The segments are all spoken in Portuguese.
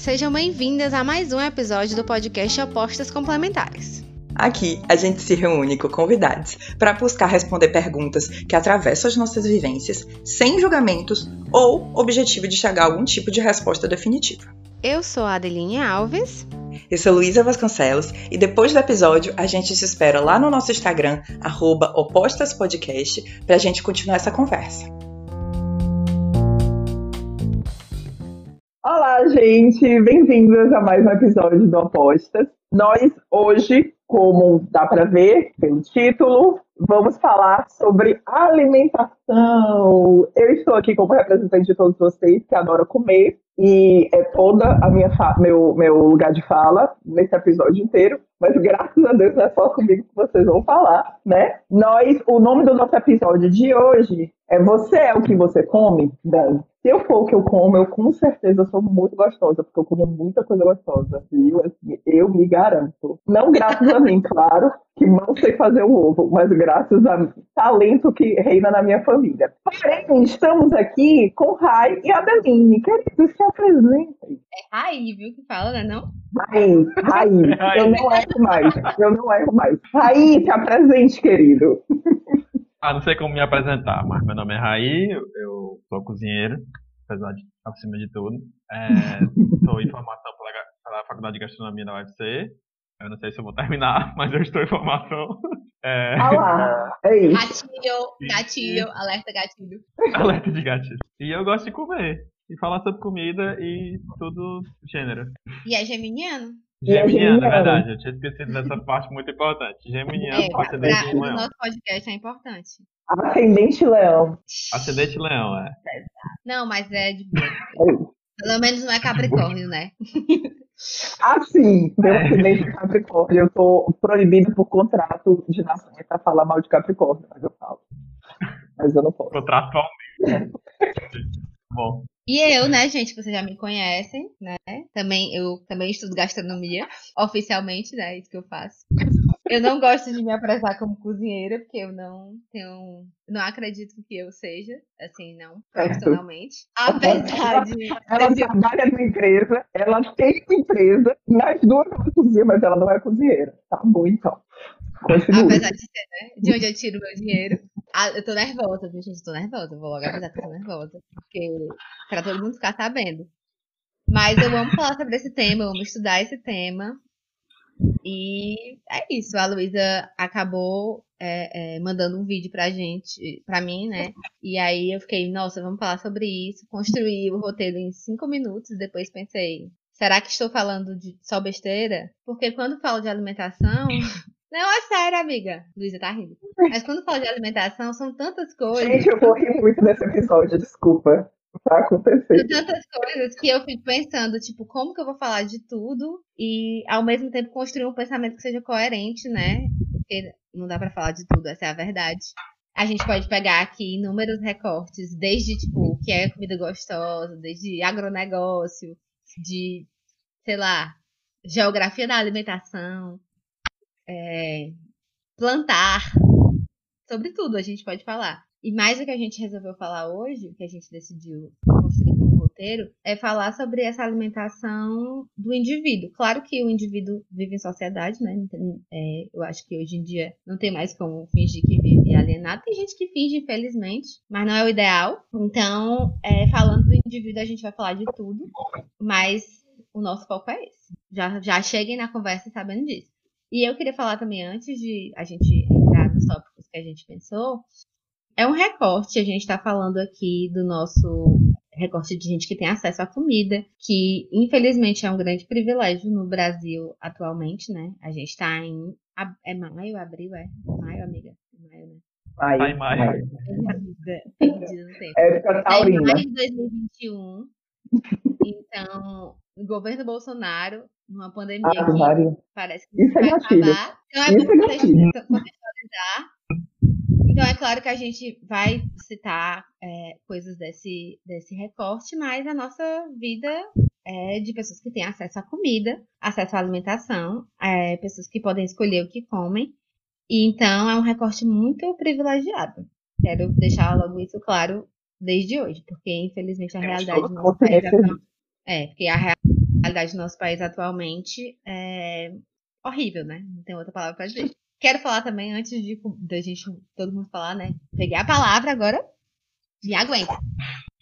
Sejam bem-vindas a mais um episódio do podcast Opostas Complementares. Aqui a gente se reúne com convidados para buscar responder perguntas que atravessam as nossas vivências, sem julgamentos ou objetivo de chegar a algum tipo de resposta definitiva. Eu sou a Adeline Alves. Eu sou Luísa Vasconcelos e depois do episódio a gente se espera lá no nosso Instagram, opostaspodcast, para a gente continuar essa conversa. Olá, gente! Bem-vindas a mais um episódio do Opostas. Nós hoje, como dá para ver pelo título, vamos falar sobre alimentação. Eu estou aqui como representante de todos vocês que adoram comer e é toda a minha meu, meu lugar de fala nesse episódio inteiro. Mas graças a Deus não é só comigo que vocês vão falar, né? Nós, o nome do nosso episódio de hoje é Você é o que você come, Dan. Se eu for o que eu como, eu com certeza sou muito gostosa, porque eu como muita coisa gostosa, viu? Assim, eu me garanto. Não graças a mim, claro, que não sei fazer o ovo, mas graças a talento que reina na minha família. Porém, estamos aqui com Rai e Adeline. Queridos, se apresentem. É Rai, viu que fala, né? Não? Rai, Rai. Eu não erro mais. Eu não erro mais. Rai, se apresente, querido. Ah, não sei como me apresentar, mas meu nome é Raí, eu, sou cozinheiro, apesar de acima de tudo. É, sou em formação pela, pela Faculdade de Gastronomia da UFC. Eu não sei se eu vou terminar, mas eu estou em formação. É... Ah lá, é isso. Gatilho, gatilho, alerta gatilho. Alerta de gatilho. E eu gosto de comer. E falar sobre comida e tudo gênero. E é geminiano? Geminiano, é verdade. Eu tinha esquecido dessa parte muito importante. Geminiano é, ascendente pra, leão. O nosso podcast é importante. Ascendente leão. Ascendente leão, é. Não, mas é de boa. Pelo menos não é Capricórnio, né? Ah, sim, meu é. ascendente é Capricórnio. Eu tô proibido por contrato de nascimento a falar mal de Capricórnio, mas eu falo. Mas eu não posso. Contratualmente. Bom. E eu, né, gente, vocês já me conhecem, né? Também eu também estudo gastronomia, oficialmente, né? Isso que eu faço. Eu não gosto de me apresentar como cozinheira, porque eu não tenho. Não acredito que eu seja, assim, não, profissionalmente. Apesar de. Ela trabalha numa empresa, ela tem uma empresa, nas duas ela cozinha, mas ela não é cozinheira. Tá bom, então. Apesar de ser, né? De onde eu tiro meu dinheiro. Ah, eu tô nervosa, gente? Tô nervosa. Vou logo avisar que eu tô nervosa. Porque. Pra todo mundo ficar sabendo. Mas eu amo falar sobre esse tema, eu amo estudar esse tema. E é isso. A Luísa acabou é, é, mandando um vídeo pra gente, pra mim, né? E aí eu fiquei, nossa, vamos falar sobre isso. Construí o roteiro em cinco minutos. Depois pensei, será que estou falando de só besteira? Porque quando falo de alimentação. Não, é sério, amiga. Luísa tá rindo. Mas quando falo de alimentação, são tantas coisas. Gente, eu vou rir muito nesse episódio, desculpa. Tá acontecendo. São tantas coisas que eu fico pensando, tipo, como que eu vou falar de tudo e ao mesmo tempo construir um pensamento que seja coerente, né? Porque não dá para falar de tudo, essa é a verdade. A gente pode pegar aqui inúmeros recortes, desde, tipo, o que é comida gostosa, desde agronegócio, de, sei lá, geografia da alimentação, é, plantar, sobre tudo a gente pode falar. E mais o que a gente resolveu falar hoje, o que a gente decidiu construir como roteiro, é falar sobre essa alimentação do indivíduo. Claro que o indivíduo vive em sociedade, né? É, eu acho que hoje em dia não tem mais como fingir que vive alienado. Tem gente que finge, infelizmente, mas não é o ideal. Então, é, falando do indivíduo, a gente vai falar de tudo, mas o nosso foco é esse. Já, já cheguem na conversa sabendo disso. E eu queria falar também, antes de a gente entrar nos tópicos que a gente pensou, é um recorte, a gente está falando aqui do nosso recorte de gente que tem acesso à comida, que infelizmente é um grande privilégio no Brasil atualmente, né? A gente está em. É maio, abril? É? Maio, amiga? É maio, né? Maio. Tá maio. Tempo. Época taurina. Tá em maio de 2021. Então, o governo Bolsonaro, numa pandemia ah, que parece que Isso é vai é acabar. Então é bom é contextualizar então, é claro que a gente vai citar é, coisas desse, desse recorte, mas a nossa vida é de pessoas que têm acesso à comida, acesso à alimentação, é, pessoas que podem escolher o que comem. E então é um recorte muito privilegiado. Quero deixar logo isso claro desde hoje, porque infelizmente a realidade não é, é porque a a realidade do nosso país atualmente é horrível, né? Não tem outra palavra para dizer. Quero falar também, antes de da gente, todo mundo falar, né? Peguei a palavra agora, me aguenta.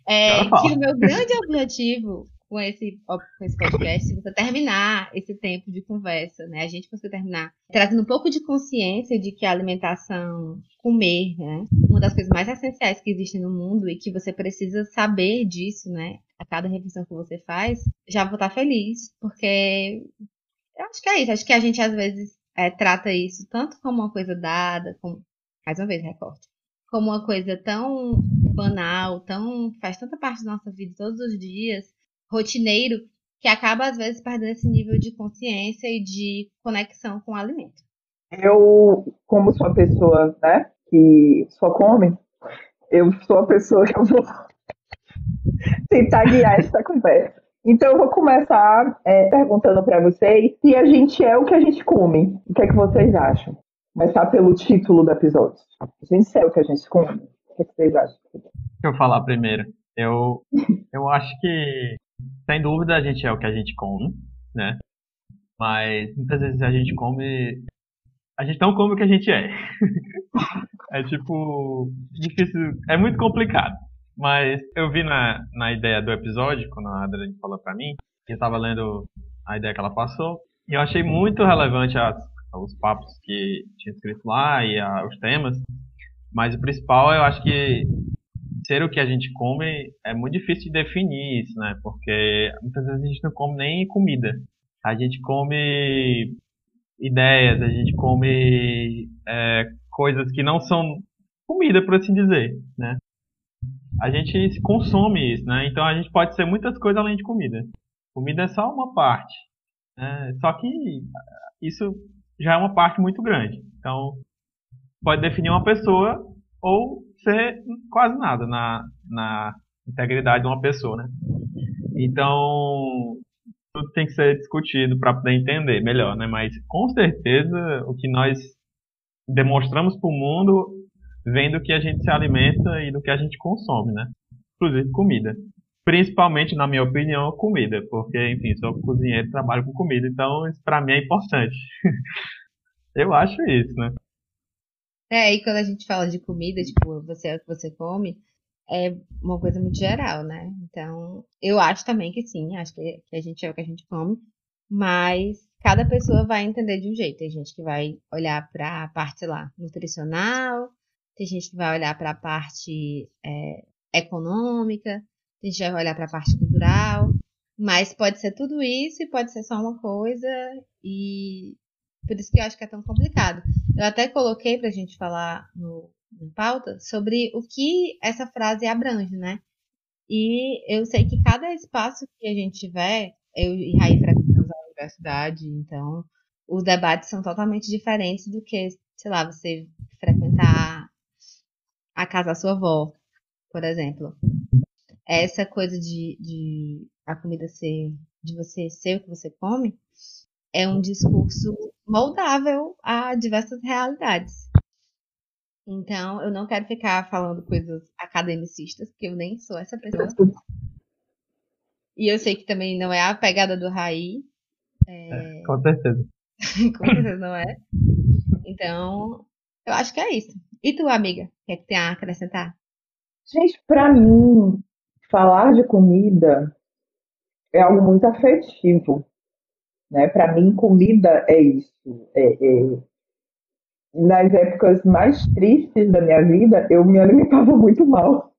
É, que o meu grande objetivo com esse, com esse podcast, você terminar esse tempo de conversa, né? A gente conseguir terminar trazendo um pouco de consciência de que a alimentação, comer, né? Uma das coisas mais essenciais que existem no mundo e que você precisa saber disso, né? A cada refeição que você faz, já vou estar feliz, porque eu acho que é isso. Acho que a gente às vezes é, trata isso tanto como uma coisa dada, como, mais uma vez, recorte, como uma coisa tão banal, tão faz tanta parte da nossa vida todos os dias, rotineiro que acaba às vezes perdendo esse nível de consciência e de conexão com o alimento. Eu, como sou a pessoa, né, que só come, eu sou a pessoa que eu vou tentar guiar essa conversa. Então eu vou começar é, perguntando para vocês se a gente é o que a gente come. O que é que vocês acham? Começar pelo título do episódio. A gente é o que a gente come. O que, é que vocês acham? Deixa eu falar primeiro. Eu, eu acho que sem dúvida a gente é o que a gente come, né? Mas muitas vezes a gente come. A gente não come o que a gente é. é tipo. Difícil. É muito complicado. Mas eu vi na, na ideia do episódio, quando a Adriane falou pra mim, que eu tava lendo a ideia que ela passou, e eu achei muito relevante as, os papos que tinha escrito lá e a, os temas. Mas o principal, eu acho que ser o que a gente come é muito difícil de definir isso, né? Porque muitas vezes a gente não come nem comida. A gente come ideias, a gente come é, coisas que não são comida, por assim dizer, né? A gente consome isso, né? Então a gente pode ser muitas coisas além de comida. Comida é só uma parte. Né? Só que isso já é uma parte muito grande. Então pode definir uma pessoa ou ser quase nada na, na integridade de uma pessoa, né? Então, tudo tem que ser discutido para poder entender melhor, né? Mas com certeza o que nós demonstramos para o mundo vem do que a gente se alimenta e do que a gente consome, né? Inclusive comida. Principalmente, na minha opinião, comida, porque, enfim, sou cozinheiro trabalho com comida, então isso para mim é importante. Eu acho isso, né? É, e quando a gente fala de comida, tipo, você é o que você come, é uma coisa muito geral, né? Então, eu acho também que sim, acho que a gente é o que a gente come, mas cada pessoa vai entender de um jeito. Tem gente que vai olhar para a parte lá nutricional, tem gente que vai olhar para a parte é, econômica, tem gente que vai olhar para a parte cultural, mas pode ser tudo isso e pode ser só uma coisa e por isso que eu acho que é tão complicado. Eu até coloquei para a gente falar no, no pauta sobre o que essa frase abrange, né? E eu sei que cada espaço que a gente tiver, eu e Raí frequentamos a universidade, então os debates são totalmente diferentes do que, sei lá, você frequentar a casa da sua avó, por exemplo. Essa coisa de, de a comida ser, de você ser o que você come, é um discurso moldável a diversas realidades. Então, eu não quero ficar falando coisas academicistas, porque eu nem sou essa pessoa. E eu sei que também não é a pegada do Raí. É... É, com certeza. com certeza não é. Então, eu acho que é isso. E tu, amiga, o que é que tem a acrescentar? Gente, para mim, falar de comida é algo muito afetivo. Né? Para mim, comida é isso. É, é... Nas épocas mais tristes da minha vida, eu me alimentava muito mal.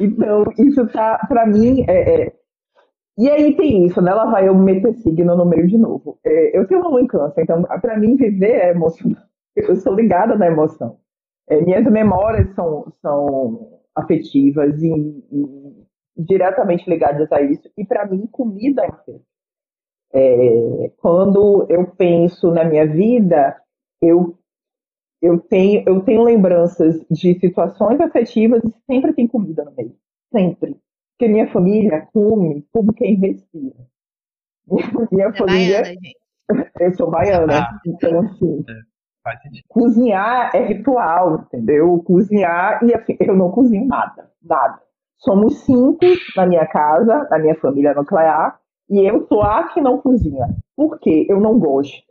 Então, isso tá, para mim, é, é... E aí tem isso, né? Lá vai eu meter signo no meio de novo. É, eu tenho uma mãe câncer, então para mim viver é emocional. Eu sou ligada na emoção. É, minhas memórias são, são afetivas e, e diretamente ligadas a isso. E para mim, comida é afeto. É, quando eu penso na minha vida, eu, eu, tenho, eu tenho lembranças de situações afetivas e sempre tem comida no meio. Sempre. Porque minha família come como quem respira. Minha Você família. É baiana, eu sou baiana, ah, então assim. É, cozinhar é ritual, entendeu? Cozinhar, e assim, eu não cozinho nada, nada. Somos cinco na minha casa, na minha família nuclear, E eu sou a que não cozinha. Por quê? Eu não gosto.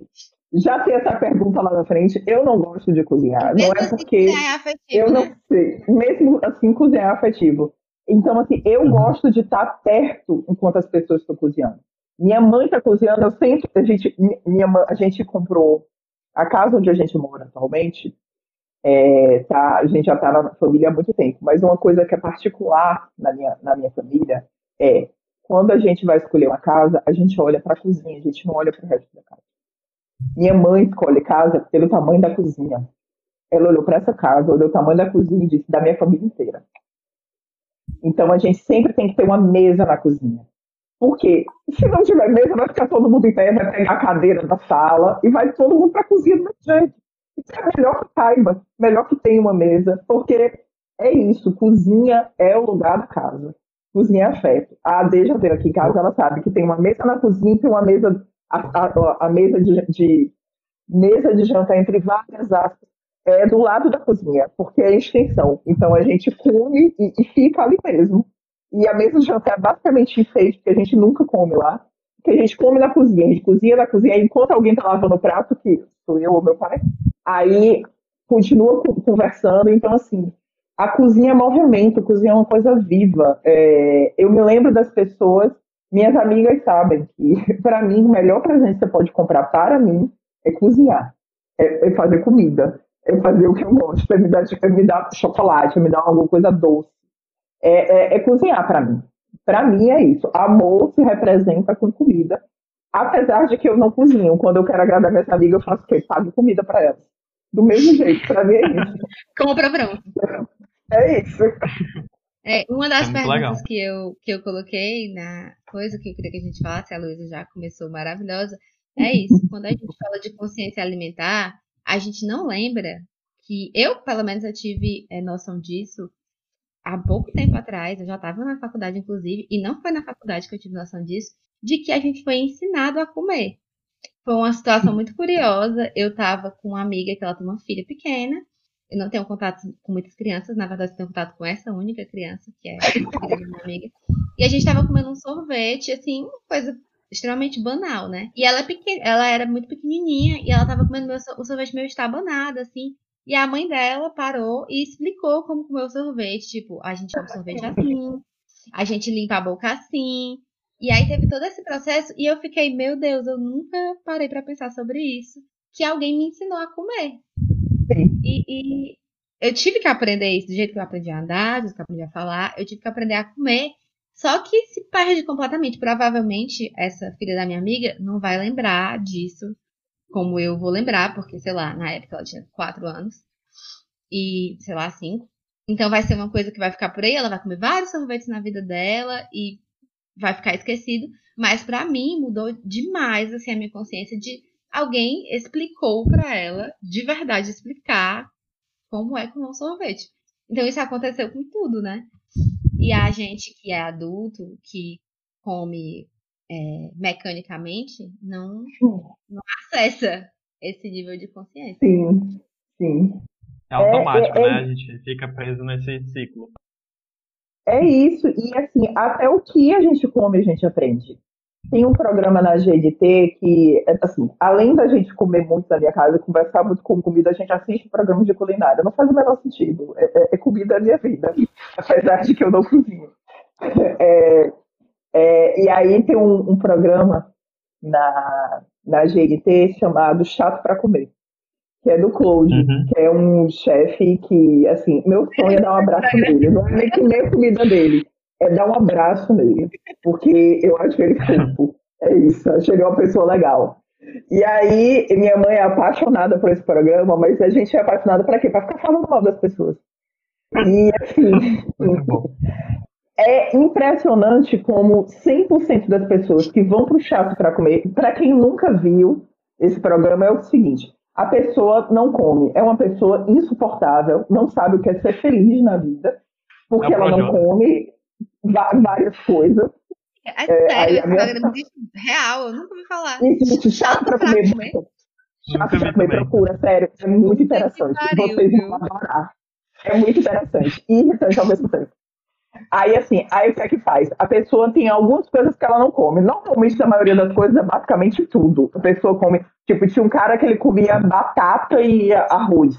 Já tem essa pergunta lá na frente. Eu não gosto de cozinhar. Mesmo não é assim, porque é afetivo, eu não né? sei. Mesmo assim, cozinhar é afetivo. Então, assim, eu uhum. gosto de estar perto enquanto as pessoas estão cozinhando. Minha mãe está cozinhando, eu sempre. A gente, minha, a gente comprou a casa onde a gente mora atualmente. É, tá, a gente já está na família há muito tempo, mas uma coisa que é particular na minha, na minha família é quando a gente vai escolher uma casa, a gente olha para a cozinha, a gente não olha para o resto da casa. Minha mãe escolhe casa pelo tamanho da cozinha. Ela olhou para essa casa, olhou o tamanho da cozinha e disse da minha família inteira. Então a gente sempre tem que ter uma mesa na cozinha. Porque se não tiver mesa, vai ficar todo mundo em pé, vai pegar a cadeira da sala e vai todo mundo para a cozinha do jeito. Então é melhor que saiba, melhor que tenha uma mesa, porque é isso, cozinha é o lugar da casa. Cozinha é afeto. A Ade já veio aqui em casa, ela sabe que tem uma mesa na cozinha e tem uma mesa, a, a, a mesa de, de, mesa de jantar entre várias aspas, é do lado da cozinha, porque é extensão. Então a gente come e, e fica ali mesmo. E a mesa de jantar é basicamente enfeite, porque a gente nunca come lá. Que a gente come na cozinha, a gente cozinha na cozinha, enquanto alguém está lavando o prato, que sou eu ou meu pai, aí continua conversando. Então, assim, a cozinha é movimento, a cozinha é uma coisa viva. É, eu me lembro das pessoas, minhas amigas sabem que, para mim, o melhor presente que você pode comprar para mim é cozinhar, é, é fazer comida é fazer o que eu gosto, é me dar, é me dar chocolate, é me dar alguma coisa doce. É, é, é cozinhar para mim. Para mim é isso. Amor se representa com comida. Apesar de que eu não cozinho. Quando eu quero agradar minhas amigas, eu faço o quê? Pago comida para elas. Do mesmo jeito, para mim é isso. Compra pronto. É isso. É, uma das é perguntas que eu, que eu coloquei na coisa que eu queria que a gente falasse, a Luísa já começou maravilhosa, é isso. Quando a gente fala de consciência alimentar, a gente não lembra que eu, pelo menos, eu tive é, noção disso há pouco tempo atrás, eu já estava na faculdade, inclusive, e não foi na faculdade que eu tive noção disso, de que a gente foi ensinado a comer. Foi uma situação muito curiosa. Eu estava com uma amiga que ela tem uma filha pequena. Eu não tenho contato com muitas crianças, na verdade, eu tenho contato com essa única criança, que é a filha da minha amiga. E a gente estava comendo um sorvete, assim, uma coisa extremamente banal, né? E ela, é pequena, ela era muito pequenininha e ela tava comendo meu, o sorvete meio estabanado, assim. E a mãe dela parou e explicou como comer o sorvete. Tipo, a gente come sorvete assim, a gente limpa a boca assim. E aí teve todo esse processo e eu fiquei, meu Deus, eu nunca parei para pensar sobre isso. Que alguém me ensinou a comer. E, e, eu tive que aprender isso do jeito que eu aprendi a andar, do jeito que eu aprendi a falar. Eu tive que aprender a comer só que se perde completamente. Provavelmente essa filha da minha amiga não vai lembrar disso como eu vou lembrar, porque, sei lá, na época ela tinha 4 anos. E, sei lá, 5. Então vai ser uma coisa que vai ficar por aí, ela vai comer vários sorvetes na vida dela e vai ficar esquecido. Mas para mim mudou demais assim a minha consciência de alguém explicou para ela, de verdade explicar como é comer um sorvete. Então isso aconteceu com tudo, né? E a gente que é adulto, que come é, mecanicamente, não, não acessa esse nível de consciência. Sim, sim. É automático, é, é, né? A gente fica preso nesse ciclo. É isso, e assim, até o que a gente come, a gente aprende. Tem um programa na GNT que, assim, além da gente comer muito na minha casa, conversar muito com comida, a gente assiste programas de culinária. Não faz o menor sentido. É, é, é comida da minha vida, apesar de que eu não cozinho. É, é, e aí tem um, um, programa na, na GNT chamado Chato para Comer, que é do Claude, uhum. que é um chefe que, assim, meu sonho é dar um abraço nele. Não é nem comer a comida dele é dar um abraço nele, porque eu acho ele fofo. É isso, acho ele uma pessoa legal. E aí, minha mãe é apaixonada por esse programa, mas a gente é apaixonada para quê? Para ficar falando mal das pessoas. E assim, é impressionante como 100% das pessoas que vão para o chato para comer, para quem nunca viu esse programa, é o seguinte: a pessoa não come, é uma pessoa insuportável, não sabe o que é ser feliz na vida, porque é ela não come, várias coisas. É, é sério, programa existe real, eu nunca ouvi falar. Existe, chato pra comer. comer. Chato pra comer, procura, sério. É muito interessante. Pariu, Vocês vão adorar. É muito interessante. E irritante ao mesmo tempo. Aí, assim, aí o que é que faz? A pessoa tem algumas coisas que ela não come. Normalmente, a maioria das coisas é basicamente tudo. A pessoa come. Tipo, tinha um cara que ele comia batata e arroz.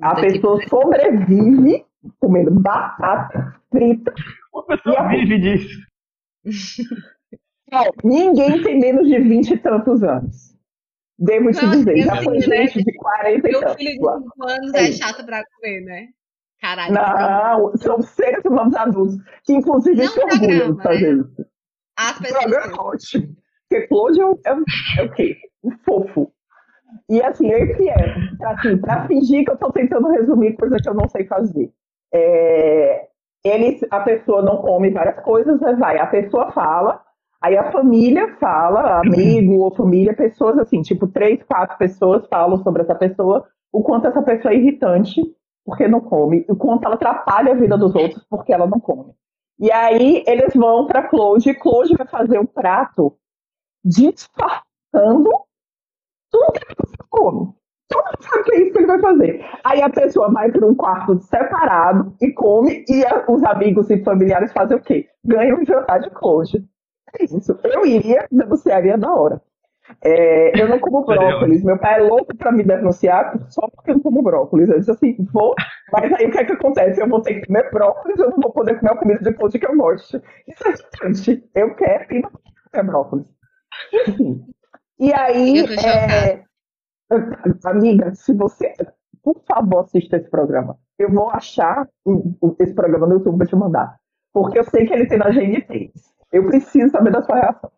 A pessoa sobrevive comendo batata frita. Uma pessoa vive disso. Não, ninguém tem menos de 20 e tantos anos. Devo te dizer, já foi né? gente de 40 e tantos. Meu filho de 5 anos é, é chato pra comer, né? Caralho. Não, são seres humanos adultos, que inclusive se orgulham de fazer né? isso. As pessoas. programa é ótimo. Porque Claude é, é, é o quê? Um fofo. E assim, esse é, assim, pra fingir que eu tô tentando resumir coisa que eu não sei fazer. É, eles, a pessoa não come várias coisas, mas vai, a pessoa fala, aí a família fala, amigo ou família, pessoas assim, tipo, três, quatro pessoas falam sobre essa pessoa, o quanto essa pessoa é irritante porque não come, o quanto ela atrapalha a vida dos outros porque ela não come. E aí eles vão para Claude, e Claude vai fazer um prato disfarçando tudo que pessoa come. Mundo sabe que é isso que ele vai fazer. Aí a pessoa vai para um quarto separado e come, e os amigos e familiares fazem o quê? Ganham um jantar de Claude. É isso. Eu iria, denunciaria na hora. É, eu não como brócolis. Meu pai é louco para me denunciar só porque eu não como brócolis. Eu disse assim, vou, mas aí o que é que acontece? Eu vou ter que comer brócolis, eu não vou poder comer a comida depois de que eu goste. Isso é distante. Eu quero e não quero brócolis. Enfim. E aí, é, amiga, se você, por favor, assista esse programa. Eu vou achar esse programa no YouTube para te mandar. Porque eu sei que ele tem na GNT. Eu preciso saber da sua reação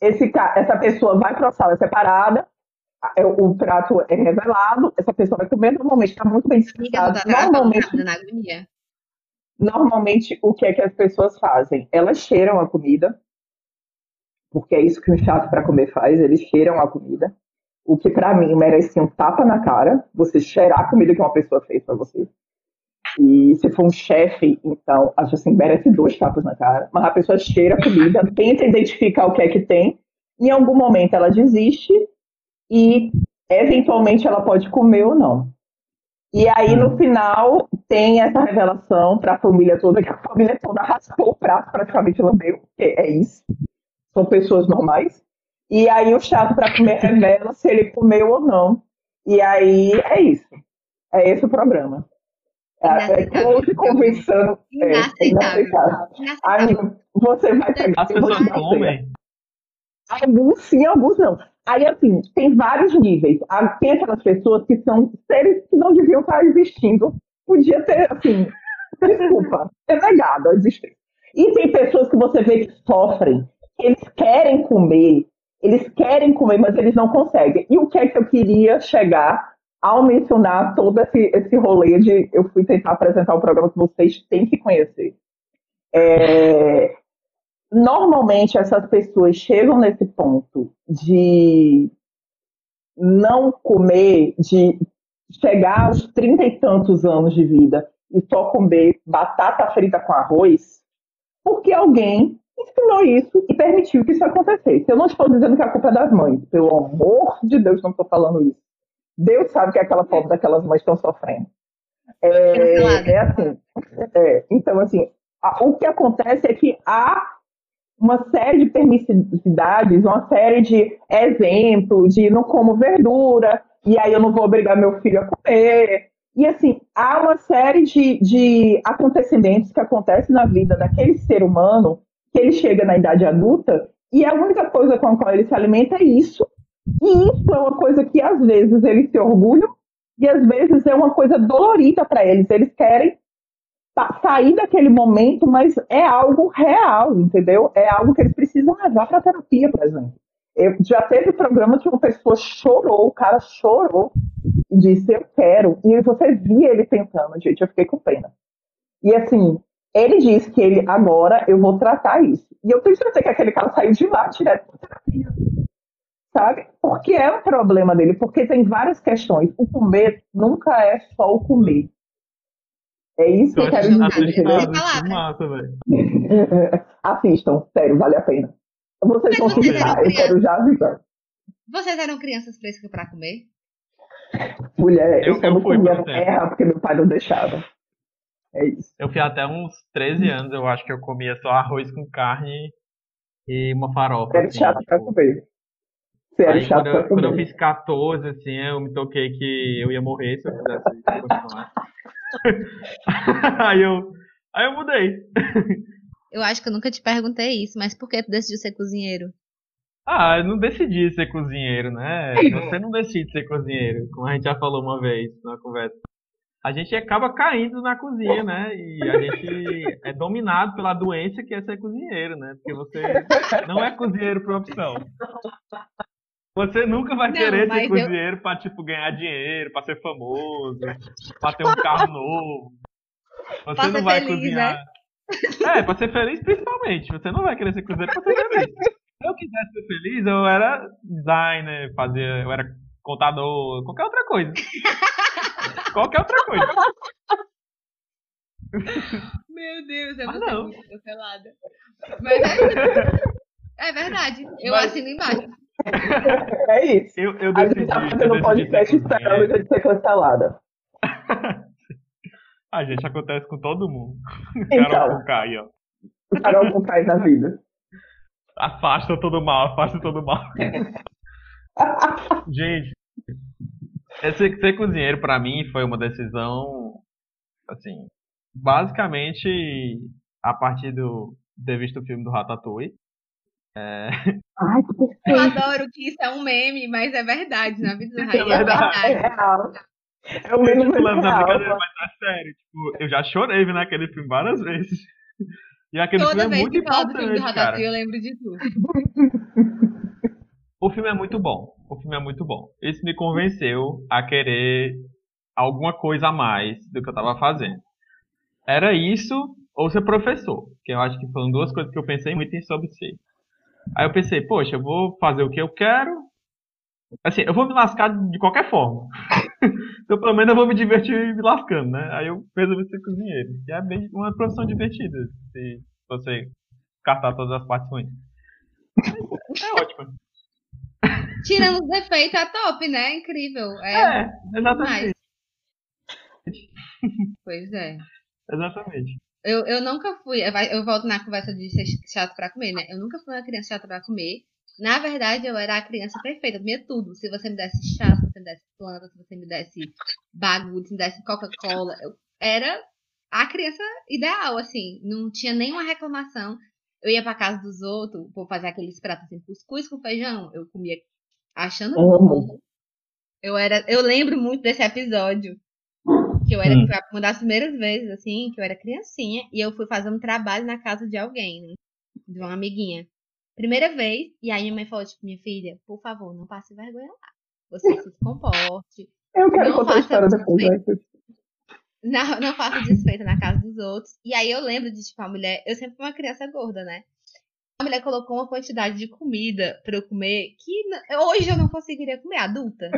esse, essa pessoa vai para a sala separada, é, o prato é revelado, essa pessoa vai comer, normalmente está muito bem descrito. Normalmente, normalmente, o que é que as pessoas fazem? Elas cheiram a comida, porque é isso que um chato para comer faz, eles cheiram a comida. O que para mim merece um tapa na cara, você cheirar a comida que uma pessoa fez para você. E se for um chefe, então, acho assim, merece dois tapas na cara. Mas a pessoa cheira a comida, tenta identificar o que é que tem, em algum momento ela desiste e, eventualmente, ela pode comer ou não. E aí, no final, tem essa revelação para a família toda, que a família toda raspou o prato, praticamente lambeu, porque é isso. São pessoas normais. E aí, o chato para comer revela se ele comeu ou não. E aí, é isso. É esse o programa. É, close conversando. É, inaceitável. Você vai pegar. As pessoas comem. Alguns sim, alguns não. Aí, assim, tem vários níveis. Tem aquelas pessoas que são seres que não deviam estar existindo. Podia ter, assim, desculpa, é negado a existência. E tem pessoas que você vê que sofrem. Eles querem comer, eles querem comer, mas eles não conseguem. E o que é que eu queria chegar ao mencionar todo esse, esse rolê de eu fui tentar apresentar um programa que vocês têm que conhecer. É, normalmente essas pessoas chegam nesse ponto de não comer, de chegar aos trinta e tantos anos de vida e só comer batata frita com arroz, porque alguém ensinou isso e permitiu que isso acontecesse. Eu não estou dizendo que a culpa é das mães, pelo amor de Deus, não estou falando isso. Deus sabe que aquela pobre daquelas mães estão sofrendo. É, é assim. É, então, assim, a, o que acontece é que há uma série de permissividades, uma série de exemplos de não como verdura, e aí eu não vou obrigar meu filho a comer. E assim, há uma série de, de acontecimentos que acontecem na vida daquele ser humano que ele chega na idade adulta e a única coisa com a qual ele se alimenta é isso, e isso é uma coisa que às vezes eles se orgulham e às vezes é uma coisa dolorida para eles. Eles querem sair daquele momento, mas é algo real, entendeu? É algo que eles precisam levar para terapia, por exemplo. Eu, já teve programa que uma pessoa chorou, o cara chorou e disse, eu quero. E você via ele tentando, gente, eu fiquei com pena. E assim, ele disse que ele, agora eu vou tratar isso. E eu tenho certeza que aquele cara saiu de lá direto para terapia sabe? Porque é um problema dele, porque tem várias questões. O comer nunca é só o comer. É isso que eu quero dizer, Assistam, sério, vale a pena. Vocês vão se eu quero já avisar. Vocês eram crianças frescas para comer? Mulher, eu, eu não comia terra porque meu pai não deixava. É isso. Eu fui até uns 13 anos, eu acho que eu comia só arroz com carne e uma farofa. Era assim, chato pra tipo. comer. Você era Aí chato quando eu, quando eu fiz 14, assim, eu me toquei que eu ia morrer se eu fizesse continuar. aí eu. Aí eu mudei. Eu acho que eu nunca te perguntei isso, mas por que tu decidiu ser cozinheiro? Ah, eu não decidi ser cozinheiro, né? Você não decide ser cozinheiro, como a gente já falou uma vez na conversa. A gente acaba caindo na cozinha, né? E a gente é dominado pela doença que é ser cozinheiro, né? Porque você não é cozinheiro por opção. Você nunca vai Não, querer mas ser eu- cozinheiro pra, tipo, ganhar dinheiro, pra ser famoso, pra ter um carro novo. Você Pra não ser vai feliz, cozinhar. É, pra ser feliz principalmente. Você não vai querer ser cozinheiro pra ser feliz. Se eu quisesse ser feliz, eu era designer, fazia, eu era contador, qualquer outra coisa. qualquer outra coisa. Meu Deus, eu Ah, vou ser não. muito cancelada. Mas é, é verdade. Eu Mas- assino embaixo. É isso. Eu, eu A decidi. gente tá fazendo um podcast cozinheiro. de ser cancelada. A gente acontece com todo mundo. Então. Carol com K aí, ó. O Carol não faz na vida. Afasta todo mal, afasta todo mal. Gente, esse, ser cozinheiro pra mim foi uma decisão, assim, basicamente a partir do ter visto o filme do Ratatouille. Ai, que Eu perfeito. adoro que isso é um meme, mas é verdade. Na vida do Raí é verdade. É verdade. real. É o Eu mesmo tipo, brincadeira, mas é sério. Tipo, eu já chorei vendo aquele filme várias vezes. E aquele Toda filme é vez muito que fala do filme do importante. Ratatouille, eu lembro de tudo. O filme é muito bom. O filme é muito bom. Isso me convenceu a querer alguma coisa a mais do que eu tava fazendo. Era isso ou ser professor, que eu acho que foram duas coisas que eu pensei muito em sobre ser. Aí eu pensei, poxa, eu vou fazer o que eu quero. Assim, eu vou me lascar de qualquer forma. então pelo menos eu vou me divertir me lascando, né? Aí eu resolvi ser cozinheiro. Que é bem uma profissão divertida, se você cartar todas as partes ruins. É ótimo. Tirando os defeitos, é top, né? Incrível. É, É, exatamente. Pois é. Exatamente. Eu, eu nunca fui. Eu, vai- eu volto na conversa de ser chato pra comer, né? Eu nunca fui uma criança chata pra comer. Na verdade, eu era a criança perfeita. Eu comia tudo. Se você me desse chá, se você me desse planta, se você me desse bagulho, se me desse Coca-Cola. Eu era a criança ideal, assim. Não tinha nenhuma reclamação. Eu ia pra casa dos outros, vou fazer aqueles pratos assim, cuscuz com feijão. Eu comia achando bom. Eu era, eu lembro muito desse episódio. Que eu era Hum. uma das primeiras vezes, assim, que eu era criancinha, e eu fui fazer um trabalho na casa de alguém, né? De uma amiguinha. Primeira vez, e aí minha mãe falou, tipo, minha filha, por favor, não passe vergonha lá. Você se comporte. Eu quero contar a história depois. Né? Não, não faça desfeita na casa dos outros. E aí eu lembro de, tipo, a mulher. Eu sempre fui uma criança gorda, né? A mulher colocou uma quantidade de comida pra eu comer que hoje eu não conseguiria comer, adulta.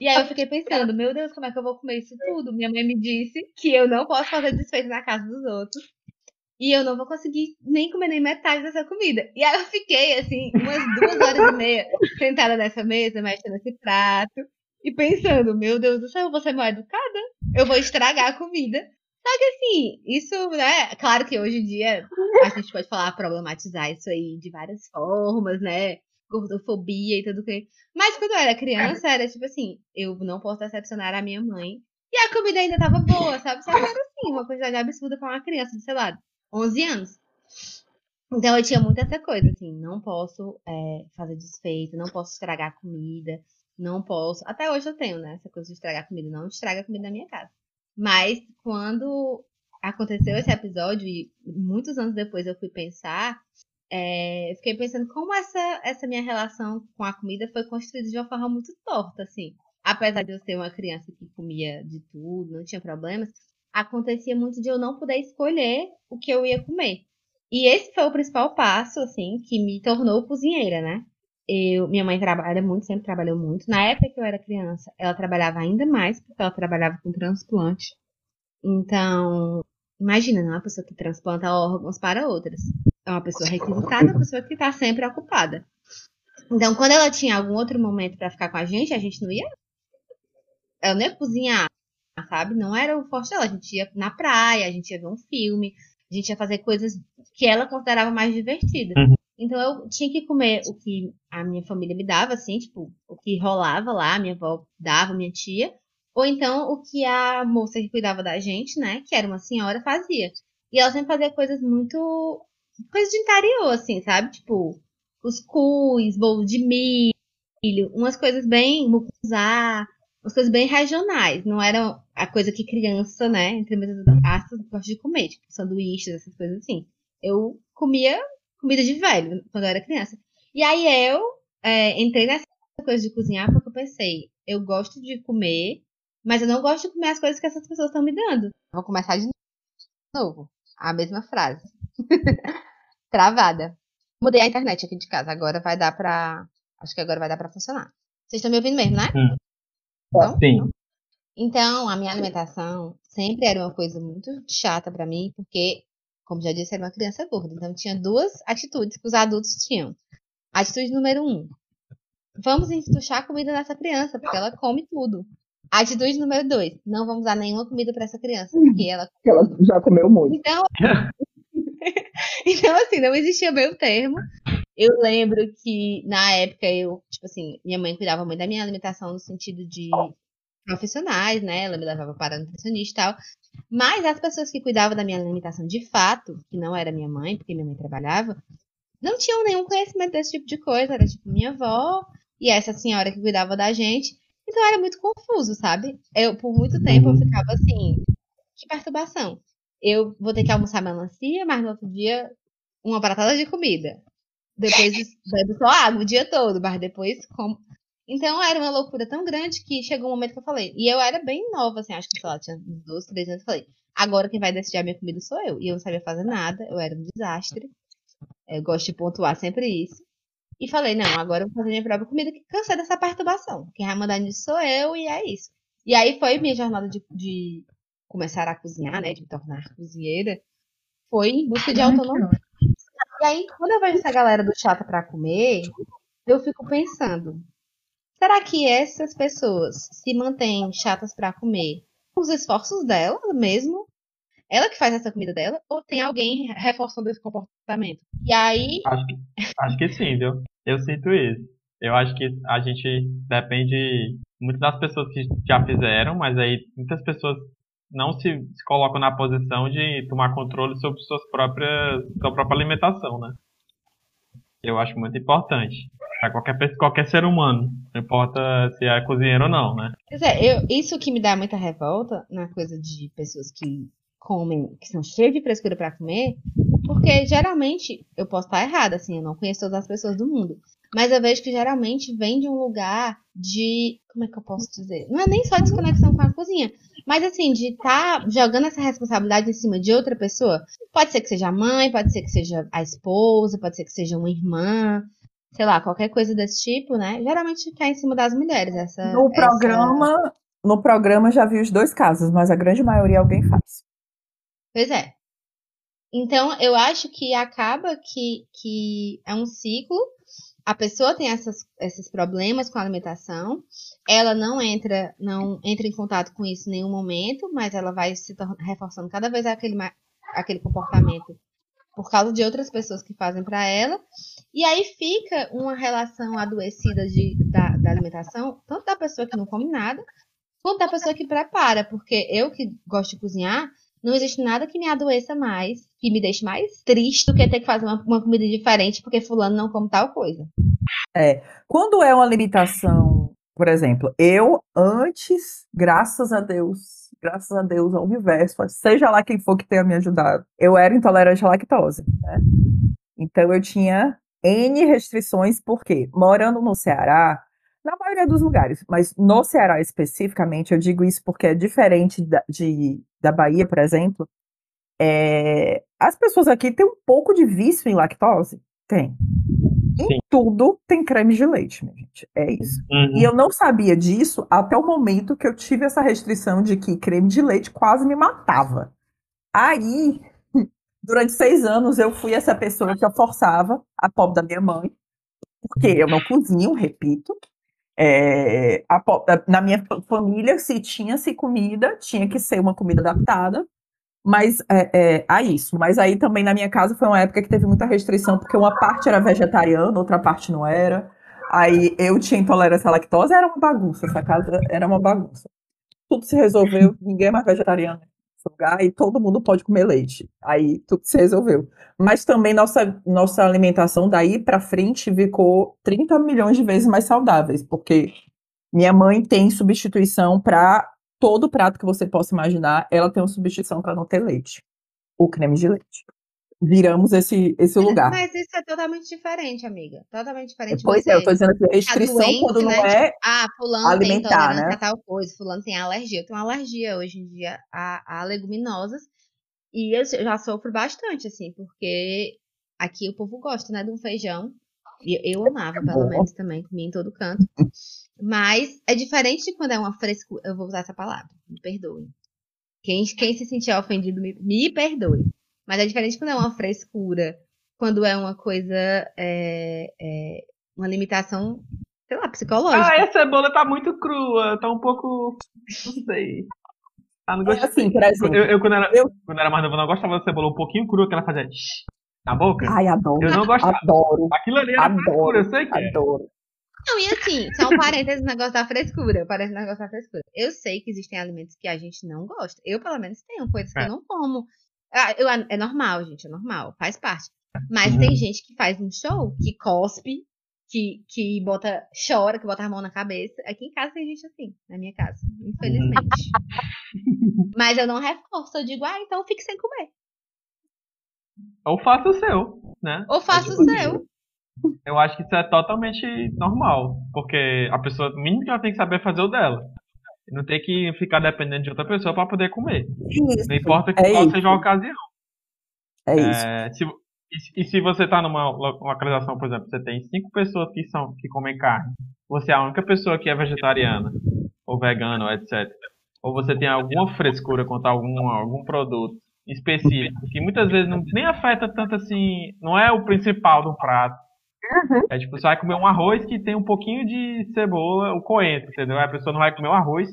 E aí eu fiquei pensando, meu Deus, como é que eu vou comer isso tudo? Minha mãe me disse que eu não posso fazer desfeita na casa dos outros. E eu não vou conseguir nem comer nem metade dessa comida. E aí eu fiquei, assim, umas duas horas e meia sentada nessa mesa, mexendo nesse prato. E pensando, meu Deus do céu, eu vou ser mal educada? Eu vou estragar a comida. Só que assim, isso, né? Claro que hoje em dia a gente pode falar, problematizar isso aí de várias formas, né? Gordofobia e tudo que. Mas quando eu era criança, era tipo assim, eu não posso decepcionar a minha mãe. E a comida ainda tava boa, sabe? Só que era assim, uma quantidade absurda pra uma criança de, sei lá, 11 anos. Então eu tinha muito essa coisa, assim, não posso é, fazer desfeito, não posso estragar comida, não posso. Até hoje eu tenho, né? Essa coisa de estragar comida, não estraga comida na minha casa. Mas quando aconteceu esse episódio, e muitos anos depois eu fui pensar, é, eu fiquei pensando como essa, essa minha relação com a comida foi construída de uma forma muito torta, assim. Apesar de eu ser uma criança que comia de tudo, não tinha problemas, acontecia muito de eu não poder escolher o que eu ia comer. E esse foi o principal passo, assim, que me tornou cozinheira, né? Eu, minha mãe trabalha muito, sempre trabalhou muito. Na época que eu era criança, ela trabalhava ainda mais, porque ela trabalhava com transplante. Então, imagina, não é uma pessoa que transplanta órgãos para outras. É uma pessoa requisitada, uma pessoa que está sempre ocupada. Então, quando ela tinha algum outro momento para ficar com a gente, a gente não ia. Ela não ia cozinhar sabe? Não era o forte dela. A gente ia na praia, a gente ia ver um filme, a gente ia fazer coisas que ela considerava mais divertidas. Uhum. Então eu tinha que comer o que a minha família me dava, assim, tipo, o que rolava lá, minha avó dava, minha tia. Ou então o que a moça que cuidava da gente, né, que era uma senhora, fazia. E ela sempre fazia coisas muito. coisas de interior, assim, sabe? Tipo, cuscuz, bolo de milho, umas coisas bem. mucuzá, umas coisas bem regionais. Não era a coisa que criança, né, entre muitas aspas, gosta de comer, tipo, sanduíches, essas coisas assim. Eu comia comida de velho quando eu era criança. E aí eu é, entrei nessa coisa de cozinhar porque eu pensei, eu gosto de comer, mas eu não gosto de comer as coisas que essas pessoas estão me dando. Vou começar de novo. A mesma frase. Travada. Mudei a internet aqui de casa. Agora vai dar pra. Acho que agora vai dar pra funcionar. Vocês estão me ouvindo mesmo, né? Hum. Então, Sim. então, a minha alimentação sempre era uma coisa muito chata pra mim, porque, como já disse, era uma criança gorda. Então, tinha duas atitudes que os adultos tinham. Atitude número um: vamos entuchar comida nessa criança, porque ela come tudo. Atitude número dois: não vamos dar nenhuma comida pra essa criança, porque ela. Porque ela já comeu muito. Então, então assim, não existia meio termo. Eu lembro que na época eu, tipo assim, minha mãe cuidava muito da minha alimentação no sentido de profissionais, né? Ela me levava para nutricionista e tal. Mas as pessoas que cuidavam da minha alimentação de fato, que não era minha mãe, porque minha mãe trabalhava, não tinham nenhum conhecimento desse tipo de coisa. Era tipo minha avó e essa senhora que cuidava da gente. Então era muito confuso, sabe? Eu, por muito tempo, eu ficava assim, que perturbação. Eu vou ter que almoçar melancia, mas no outro dia, uma pratada de comida. Depois bebo só água o dia todo, mas depois como. Então era uma loucura tão grande que chegou um momento que eu falei. E eu era bem nova, assim, acho que, sei lá, tinha uns 12, 13 anos. Eu falei, agora quem vai decidir a minha comida sou eu. E eu não sabia fazer nada, eu era um desastre. Eu gosto de pontuar sempre isso. E falei, não, agora eu vou fazer minha própria comida, que cansei dessa perturbação. Quem vai mandar nisso sou eu, e é isso. E aí foi minha jornada de, de começar a cozinhar, né? De me tornar cozinheira. Foi em busca de autonomia. E aí, quando eu vejo essa galera do chata pra comer, eu fico pensando: será que essas pessoas se mantêm chatas pra comer os esforços dela mesmo? Ela que faz essa comida dela? Ou tem alguém reforçando esse comportamento? E aí. Acho que, acho que sim, viu? Eu sinto isso. Eu acho que a gente depende muito das pessoas que já fizeram, mas aí muitas pessoas não se, se colocam na posição de tomar controle sobre suas próprias, sua própria alimentação, né? Eu acho muito importante. Para qualquer, qualquer ser humano. Não importa se é cozinheiro ou não, né? Pois é, eu, isso que me dá muita revolta na coisa de pessoas que comem, que são cheias de frescura pra comer, porque geralmente, eu posso estar errada, assim, eu não conheço todas as pessoas do mundo, mas eu vejo que geralmente vem de um lugar de, como é que eu posso dizer? Não é nem só desconexão com a cozinha, mas assim, de estar jogando essa responsabilidade em cima de outra pessoa. Pode ser que seja a mãe, pode ser que seja a esposa, pode ser que seja uma irmã, sei lá, qualquer coisa desse tipo, né? Geralmente cai em cima das mulheres essa No essa- programa, no programa já vi os dois casos, mas a grande maioria alguém faz. Pois é. Então, eu acho que acaba que, que é um ciclo. A pessoa tem essas, esses problemas com a alimentação. Ela não entra, não entra em contato com isso em nenhum momento, mas ela vai se reforçando cada vez aquele, aquele comportamento por causa de outras pessoas que fazem para ela. E aí fica uma relação adoecida de, da, da alimentação, tanto da pessoa que não come nada, quanto da pessoa que prepara. Porque eu que gosto de cozinhar, não existe nada que me adoeça mais, que me deixe mais triste do que ter que fazer uma, uma comida diferente porque fulano não come tal coisa. Quando é uma limitação, por exemplo, eu antes, graças a Deus, graças a Deus ao universo, seja lá quem for que tenha me ajudado, eu era intolerante à lactose, né? Então eu tinha N restrições, porque morando no Ceará, na maioria dos lugares, mas no Ceará especificamente, eu digo isso porque é diferente da, de, da Bahia, por exemplo, é, as pessoas aqui têm um pouco de vício em lactose? Tem. Em Sim. tudo tem creme de leite, minha gente. É isso. Uhum. E eu não sabia disso até o momento que eu tive essa restrição de que creme de leite quase me matava. Aí, durante seis anos, eu fui essa pessoa que eu forçava a pobre da minha mãe, porque eu não cozinho, repito, É, a, na minha família, se tinha-se comida, tinha que ser uma comida adaptada, mas é, é, a isso. Mas aí também na minha casa foi uma época que teve muita restrição, porque uma parte era vegetariana, outra parte não era. Aí eu tinha intolerância à lactose, era uma bagunça, essa casa era uma bagunça. Tudo se resolveu, ninguém é mais vegetariano lugar e todo mundo pode comer leite. Aí tudo se resolveu. Mas também nossa, nossa alimentação daí para frente ficou 30 milhões de vezes mais saudáveis, porque minha mãe tem substituição para todo prato que você possa imaginar, ela tem uma substituição para não ter leite. O creme de leite. Viramos esse, esse lugar. Mas isso é totalmente diferente, amiga. Totalmente diferente. Pois é, eu tô dizendo que restrição doente, quando não né? é. Tipo, ah, fulano alimentar, tem né? a tal coisa, fulano tem alergia. Eu tenho alergia hoje em dia a, a leguminosas. E eu já sofro bastante, assim, porque aqui o povo gosta, né, de um feijão. E eu amava, pelo menos, também, comia em todo canto. Mas é diferente de quando é uma frescura. Eu vou usar essa palavra, me perdoe. Quem, quem se sentir ofendido, me, me perdoe. Mas é diferente quando é uma frescura, quando é uma coisa, é, é, uma limitação, sei lá, psicológica. Ah, a cebola tá muito crua, tá um pouco, não sei. Ah, não gosto é assim, por exemplo. Eu, eu, quando, era, eu... quando era mais novo, não gostava da cebola um pouquinho crua, que ela fazia na boca. Ai, adoro. Eu não gostava. Adoro. Aquilo ali era adoro, frescura, eu sei que é. Adoro. É. Não, e assim, são parênteses no negócio da frescura. Parece negócio da frescura. Eu sei que existem alimentos que a gente não gosta. Eu, pelo menos, tenho coisas que é. eu não como. Ah, eu, é normal, gente, é normal, faz parte. Mas uhum. tem gente que faz um show, que cospe, que, que bota, chora, que bota a mão na cabeça. Aqui em casa tem gente assim, na minha casa, infelizmente. Mas eu não reforço, eu digo, ah, então fique sem comer. Ou faça o seu, né? Ou faça é tipo o seu. Assim. Eu acho que isso é totalmente normal, porque a pessoa, o mínimo que ela tem que saber é fazer o dela. Não tem que ficar dependendo de outra pessoa para poder comer. Isso. Não importa que é qual isso. seja a ocasião. É isso. É, se, e, e, se você está numa localização, por exemplo, você tem cinco pessoas que são que comem carne, você é a única pessoa que é vegetariana ou vegana, etc. Ou você tem alguma frescura quanto a algum, algum produto específico que muitas vezes não, nem afeta tanto assim, não é o principal do prato Uhum. É tipo, você vai comer um arroz que tem um pouquinho de cebola, o coentro, entendeu? A pessoa não vai comer o arroz,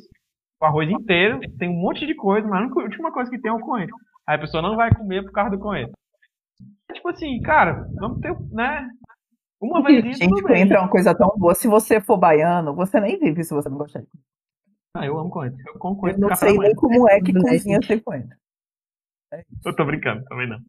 o arroz inteiro, tem um monte de coisa, mas a última coisa que tem é o coentro. Aí a pessoa não vai comer por causa do coentro. É tipo assim, cara, vamos ter, né? Uma vez Gente, coentro é uma coisa tão boa. Se você for baiano, você nem vive se você não gostar de coentro. Ah, eu amo coentro. Eu. Eu não sei nem como é que cozinha sem coentro. É eu tô brincando, também não.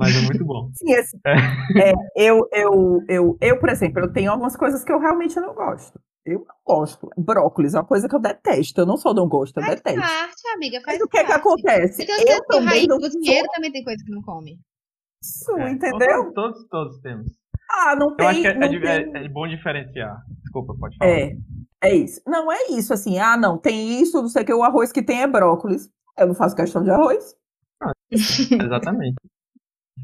Mas é muito bom. Sim, assim, é. É, eu, eu, eu, eu, por exemplo, eu tenho algumas coisas que eu realmente não gosto. Eu não gosto. Brócolis é uma coisa que eu detesto. Eu não só não gosto, eu faz detesto. Parte, amiga, faz Mas o que é que acontece? Então, eu também raiz, não cozinheiro sou... também tem coisa que não come. Isso, é, entendeu? Todos, todos temos. Ah, não tem. Eu acho que é, é, tem... é, bom diferenciar. Desculpa, pode falar. É, é isso. Não, é isso, assim. Ah, não, tem isso, não sei o que, o arroz que tem é brócolis. Eu não faço questão de arroz. Ah, exatamente.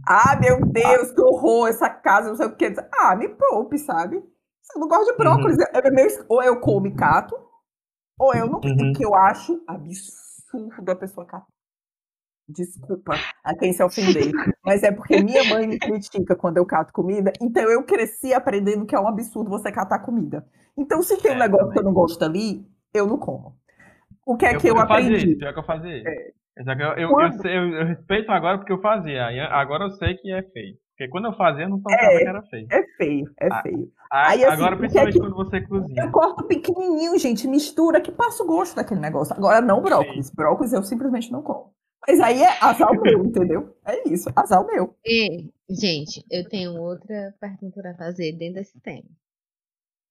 ah, meu Deus, que horror, essa casa, não sei o que. Ah, me poupe, sabe? Eu não gosto de brócolis. Uhum. É meu, ou eu como cato, ou eu não. Uhum. que eu acho absurdo a pessoa catar. Desculpa a quem se ofender, mas é porque minha mãe me critica quando eu cato comida, então eu cresci aprendendo que é um absurdo você catar comida. Então, se tem um é, negócio também. que eu não gosto ali, eu não como. O que é eu, que eu, eu aprendi? Fazia, pior que eu fazia. É, eu, eu, eu, eu, eu, respeito agora porque eu fazia. Agora eu sei que é feio. Porque quando eu fazia, eu não tocava é, que era feio. É feio, é ah, feio. Ah, Aí, assim, agora, principalmente é quando você cozinha. Eu corto pequenininho, gente, mistura, que passa o gosto daquele negócio. Agora, não brócolis. Sim. Brócolis eu simplesmente não como. Mas aí é azar meu, entendeu? É isso, azar meu. E, gente, eu tenho outra pergunta para fazer dentro desse tema.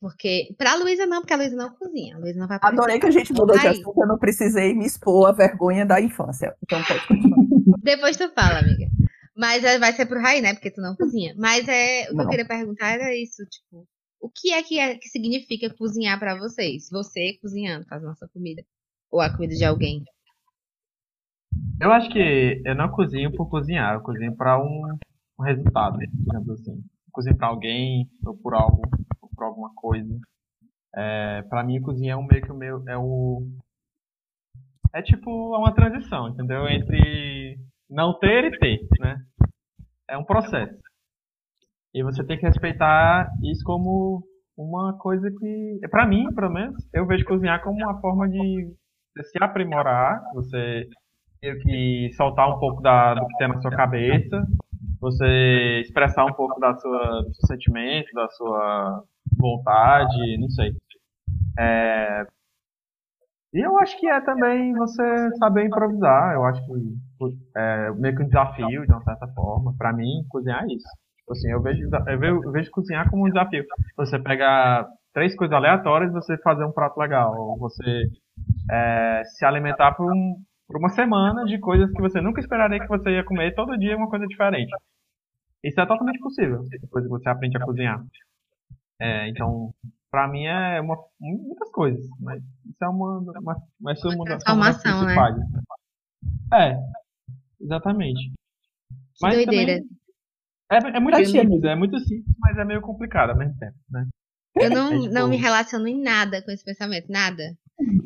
Porque, pra Luísa não, porque a Luísa não cozinha. A Luísa não vai Adorei que a gente mudou de assunto, eu não precisei me expor a vergonha da infância. Então pode continuar. Depois tu fala, amiga. Mas é, vai ser pro Raí, né? Porque tu não cozinha. Mas é, o que não. eu queria perguntar era isso, tipo, o que é que, é, que significa cozinhar para vocês? Você cozinhando, fazendo a sua comida. Ou a comida de alguém. Eu acho que eu não cozinho por cozinhar, eu cozinho para um, um resultado, digamos assim. Eu cozinho para alguém ou por algo por alguma coisa. É, para mim, cozinhar é um meio que o meu é o é tipo uma transição, entendeu? Entre não ter e ter, né? É um processo. E você tem que respeitar isso como uma coisa que, para mim, pelo menos, eu vejo cozinhar como uma forma de se aprimorar, você ter que soltar um pouco da, do que tem na sua cabeça, você expressar um pouco da sua, do seu sentimento, da sua vontade, não sei. É, e eu acho que é também você saber improvisar. Eu acho que é meio que um desafio, de uma certa forma. Para mim, cozinhar é isso. Tipo assim, eu vejo, eu vejo, eu vejo cozinhar como um desafio. Você pegar três coisas aleatórias e você fazer um prato legal. Ou você é, se alimentar por, um, por uma semana de coisas que você nunca esperaria que você ia comer todo dia uma coisa diferente. Isso é totalmente possível, depois que você aprende a cozinhar. É, então, para mim é uma, muitas coisas, mas isso é uma, uma, uma, uma transformação, né? É, exatamente. Que mas doideira. Também, é, é muito simples, é muito simples, mas é meio complicado ao mesmo tempo, né? Eu não, é, tipo... não me relaciono em nada com esse pensamento, nada.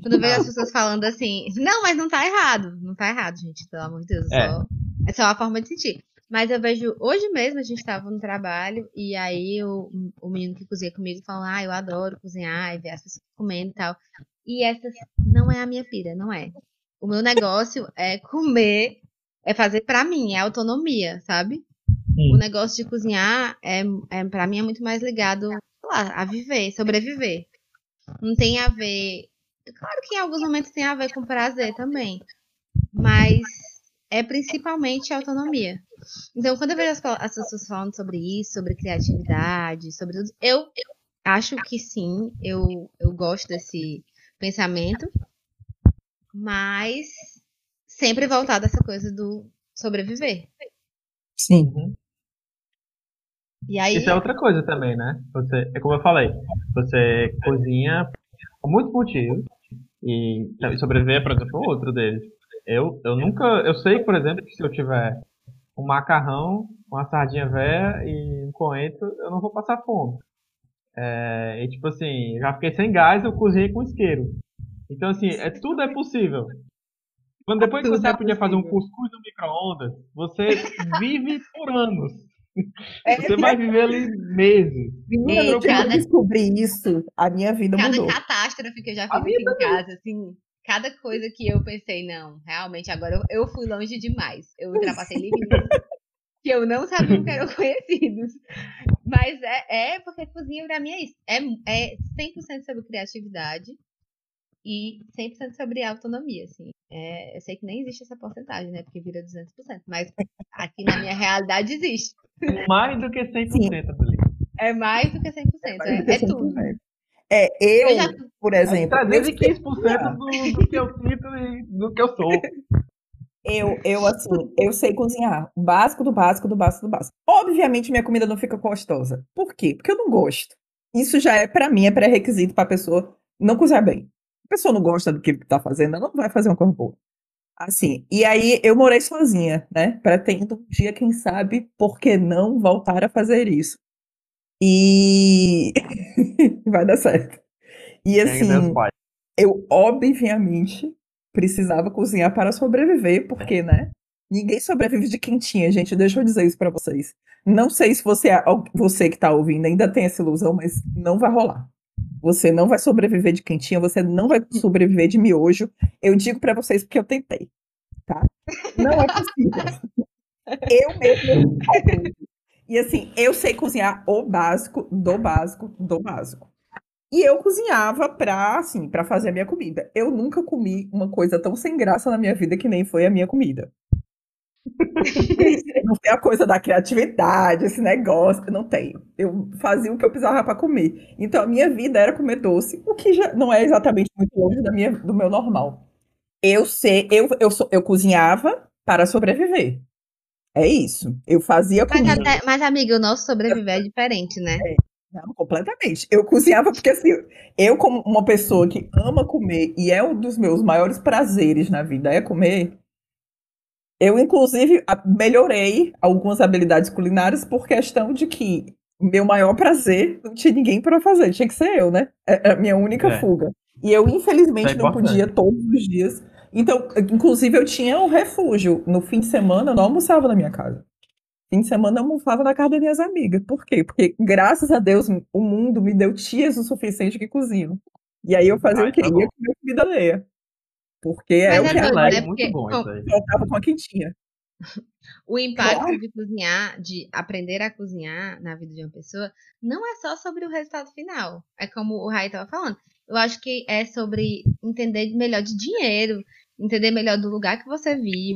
Quando eu vejo as pessoas falando assim, não, mas não tá errado. Não tá errado, gente, pelo amor de Deus. É, só, é só uma forma de sentir. Mas eu vejo, hoje mesmo a gente tava no trabalho, e aí o, o menino que cozinha comigo falou, ah, eu adoro cozinhar e ver as pessoas comendo e tal. E essa não é a minha pira, não é. O meu negócio é comer, é fazer pra mim, é autonomia, sabe? Sim. O negócio de cozinhar, é, é, pra mim, é muito mais ligado lá, a viver, sobreviver. Não tem a ver. Claro que em alguns momentos tem a ver com prazer também. Mas é principalmente autonomia. Então, quando eu vejo as, as, pessoas falando sobre isso, sobre criatividade, sobre tudo, eu, eu acho que sim, eu, eu gosto desse pensamento, mas sempre voltado a essa coisa do sobreviver. Sim. Uhum. E aí... Isso é outra coisa também, né? Você, é como eu falei, você cozinha com muitos motivos e sobreviver, por exemplo, outro deles. Eu, eu nunca, eu sei, por exemplo, que se eu tiver um macarrão, uma sardinha velha e um coentro, eu não vou passar fome. É, e tipo assim, já fiquei sem gás, eu cozinhei com isqueiro. Então assim, é, tudo é possível. Quando depois que você é aprende a fazer um cuscuz no micro-ondas, você vive por anos. É, você vai viver ali meses. Menina, eu descobri isso, a minha vida cada mudou. Cada catástrofe que eu já fiz aqui em casa, assim, cada coisa que eu pensei, não, realmente, agora eu, eu fui longe demais. Eu ultrapassei limites que eu não sabia que eram conhecidos. Mas é, é porque cozinha pra mim é isso. É, é 100% sobre criatividade e 100% sobre autonomia, assim. É, eu sei que nem existe essa porcentagem, né? Porque vira 200%. Mas aqui na minha realidade existe. Mais do que 100%, Felipe. É mais do que 100%. É, é, é tudo. É, eu, eu já... por exemplo. 315% do, do que eu sinto e do que eu sou. Eu, eu, assim, eu sei cozinhar. Básico do básico do básico do básico. Obviamente, minha comida não fica gostosa. Por quê? Porque eu não gosto. Isso já é, para mim, é pré-requisito pra pessoa não cozinhar bem. A pessoa não gosta do que tá fazendo, ela não vai fazer uma coisa boa. Assim, e aí eu morei sozinha, né? Pretendo um dia, quem sabe, por que não voltar a fazer isso? E vai dar certo. E assim, eu obviamente precisava cozinhar para sobreviver, porque, né? Ninguém sobrevive de quentinha, gente. Deixa eu dizer isso para vocês. Não sei se você, você que tá ouvindo ainda tem essa ilusão, mas não vai rolar. Você não vai sobreviver de quentinha, você não vai sobreviver de miojo. Eu digo para vocês porque eu tentei, tá? Não é possível. eu mesmo. E assim, eu sei cozinhar o básico, do básico, do básico. E eu cozinhava pra, assim, para fazer a minha comida. Eu nunca comi uma coisa tão sem graça na minha vida que nem foi a minha comida. não tem a coisa da criatividade, esse negócio, eu não tenho. Eu fazia o que eu precisava para comer. Então a minha vida era comer doce, o que já não é exatamente muito longe da minha, do meu normal. Eu sei, eu, eu, eu cozinhava para sobreviver. É isso. Eu fazia comida. Mas, até, mas amiga, o nosso sobreviver é diferente, né? É. Não, completamente. Eu cozinhava porque, assim, eu, como uma pessoa que ama comer e é um dos meus maiores prazeres na vida é comer, eu, inclusive, melhorei algumas habilidades culinárias por questão de que meu maior prazer não tinha ninguém para fazer, tinha que ser eu, né? É, é a minha única é. fuga. E eu, infelizmente, é não podia todos os dias. Então, inclusive, eu tinha um refúgio. No fim de semana, eu não almoçava na minha casa. Fim de semana eu almoçava na casa das minhas amigas. Por quê? Porque, graças a Deus, o mundo me deu tias o suficiente que cozinham. E aí eu fazia Ai, o quê? tá Ia bom. comer comida alheia. Porque é Mas o que é a mais né? É muito bom isso aí. faltava com a quentinha. O impacto de cozinhar, de aprender a cozinhar na vida de uma pessoa, não é só sobre o resultado final. É como o Rai estava falando. Eu acho que é sobre entender melhor de dinheiro, entender melhor do lugar que você vive,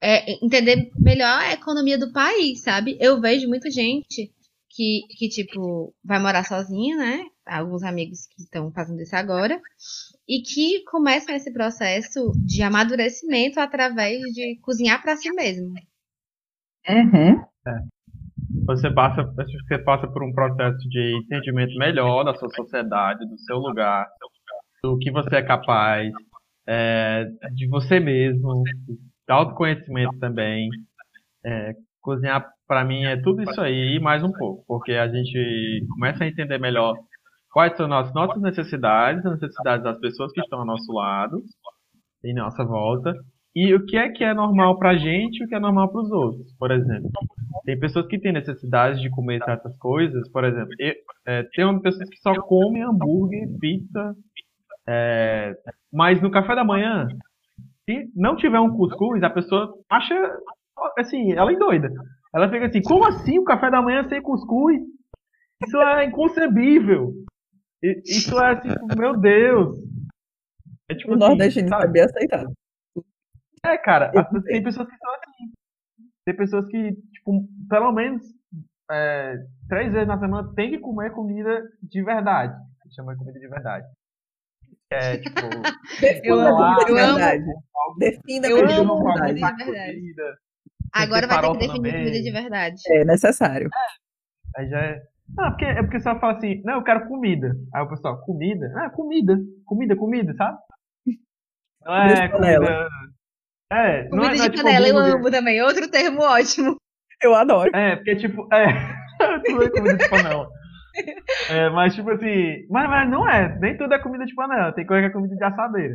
é, entender melhor a economia do país, sabe? Eu vejo muita gente que, que tipo, vai morar sozinha, né? Alguns amigos que estão fazendo isso agora. E que começam esse processo de amadurecimento através de cozinhar para si mesmo. Uhum. Você passa, acho que você passa por um processo de entendimento melhor da sua sociedade, do seu lugar, do que você é capaz, é, de você mesmo, autoconhecimento também. É, cozinhar para mim é tudo isso aí e mais um pouco, porque a gente começa a entender melhor quais são as nossas necessidades, as necessidades das pessoas que estão ao nosso lado, em nossa volta, e o que é que é normal pra gente e o que é normal para os outros. Por exemplo, tem pessoas que têm necessidade de comer certas coisas, por exemplo, eu, é, tem pessoas que só comem hambúrguer, pizza, é, mas no café da manhã, se não tiver um cuscuz, a pessoa acha, assim, ela é doida. Ela fica assim, como assim o café da manhã sem cuscuz? Isso é inconcebível. Isso é tipo, meu Deus. É tipo O assim, nordestino sabe? sabia aceitar. É, cara, Eu tem pessoas que são assim. Tem pessoas que, tipo, pelo menos é, três vezes na semana tem que comer comida de verdade. Chama de comida de verdade. É, tipo, Defina amo, a comida de eu amo. verdade. Defina Eu amo comida de verdade. Agora vai ter que definir também. comida de verdade. É necessário. Aí já é. Não, porque, é porque você fala assim, não, eu quero comida. Aí o pessoal, comida? Ah, comida. Comida, comida, sabe? Não Comida é comida. É, não Comida é, não é de tipo panela eu amo também. Outro termo ótimo. Eu adoro. É, porque tipo, é. tudo é comida de panela. É, mas tipo assim. Mas, mas não é. Nem tudo é comida de panela. Tem coisa que é comida de assadeira.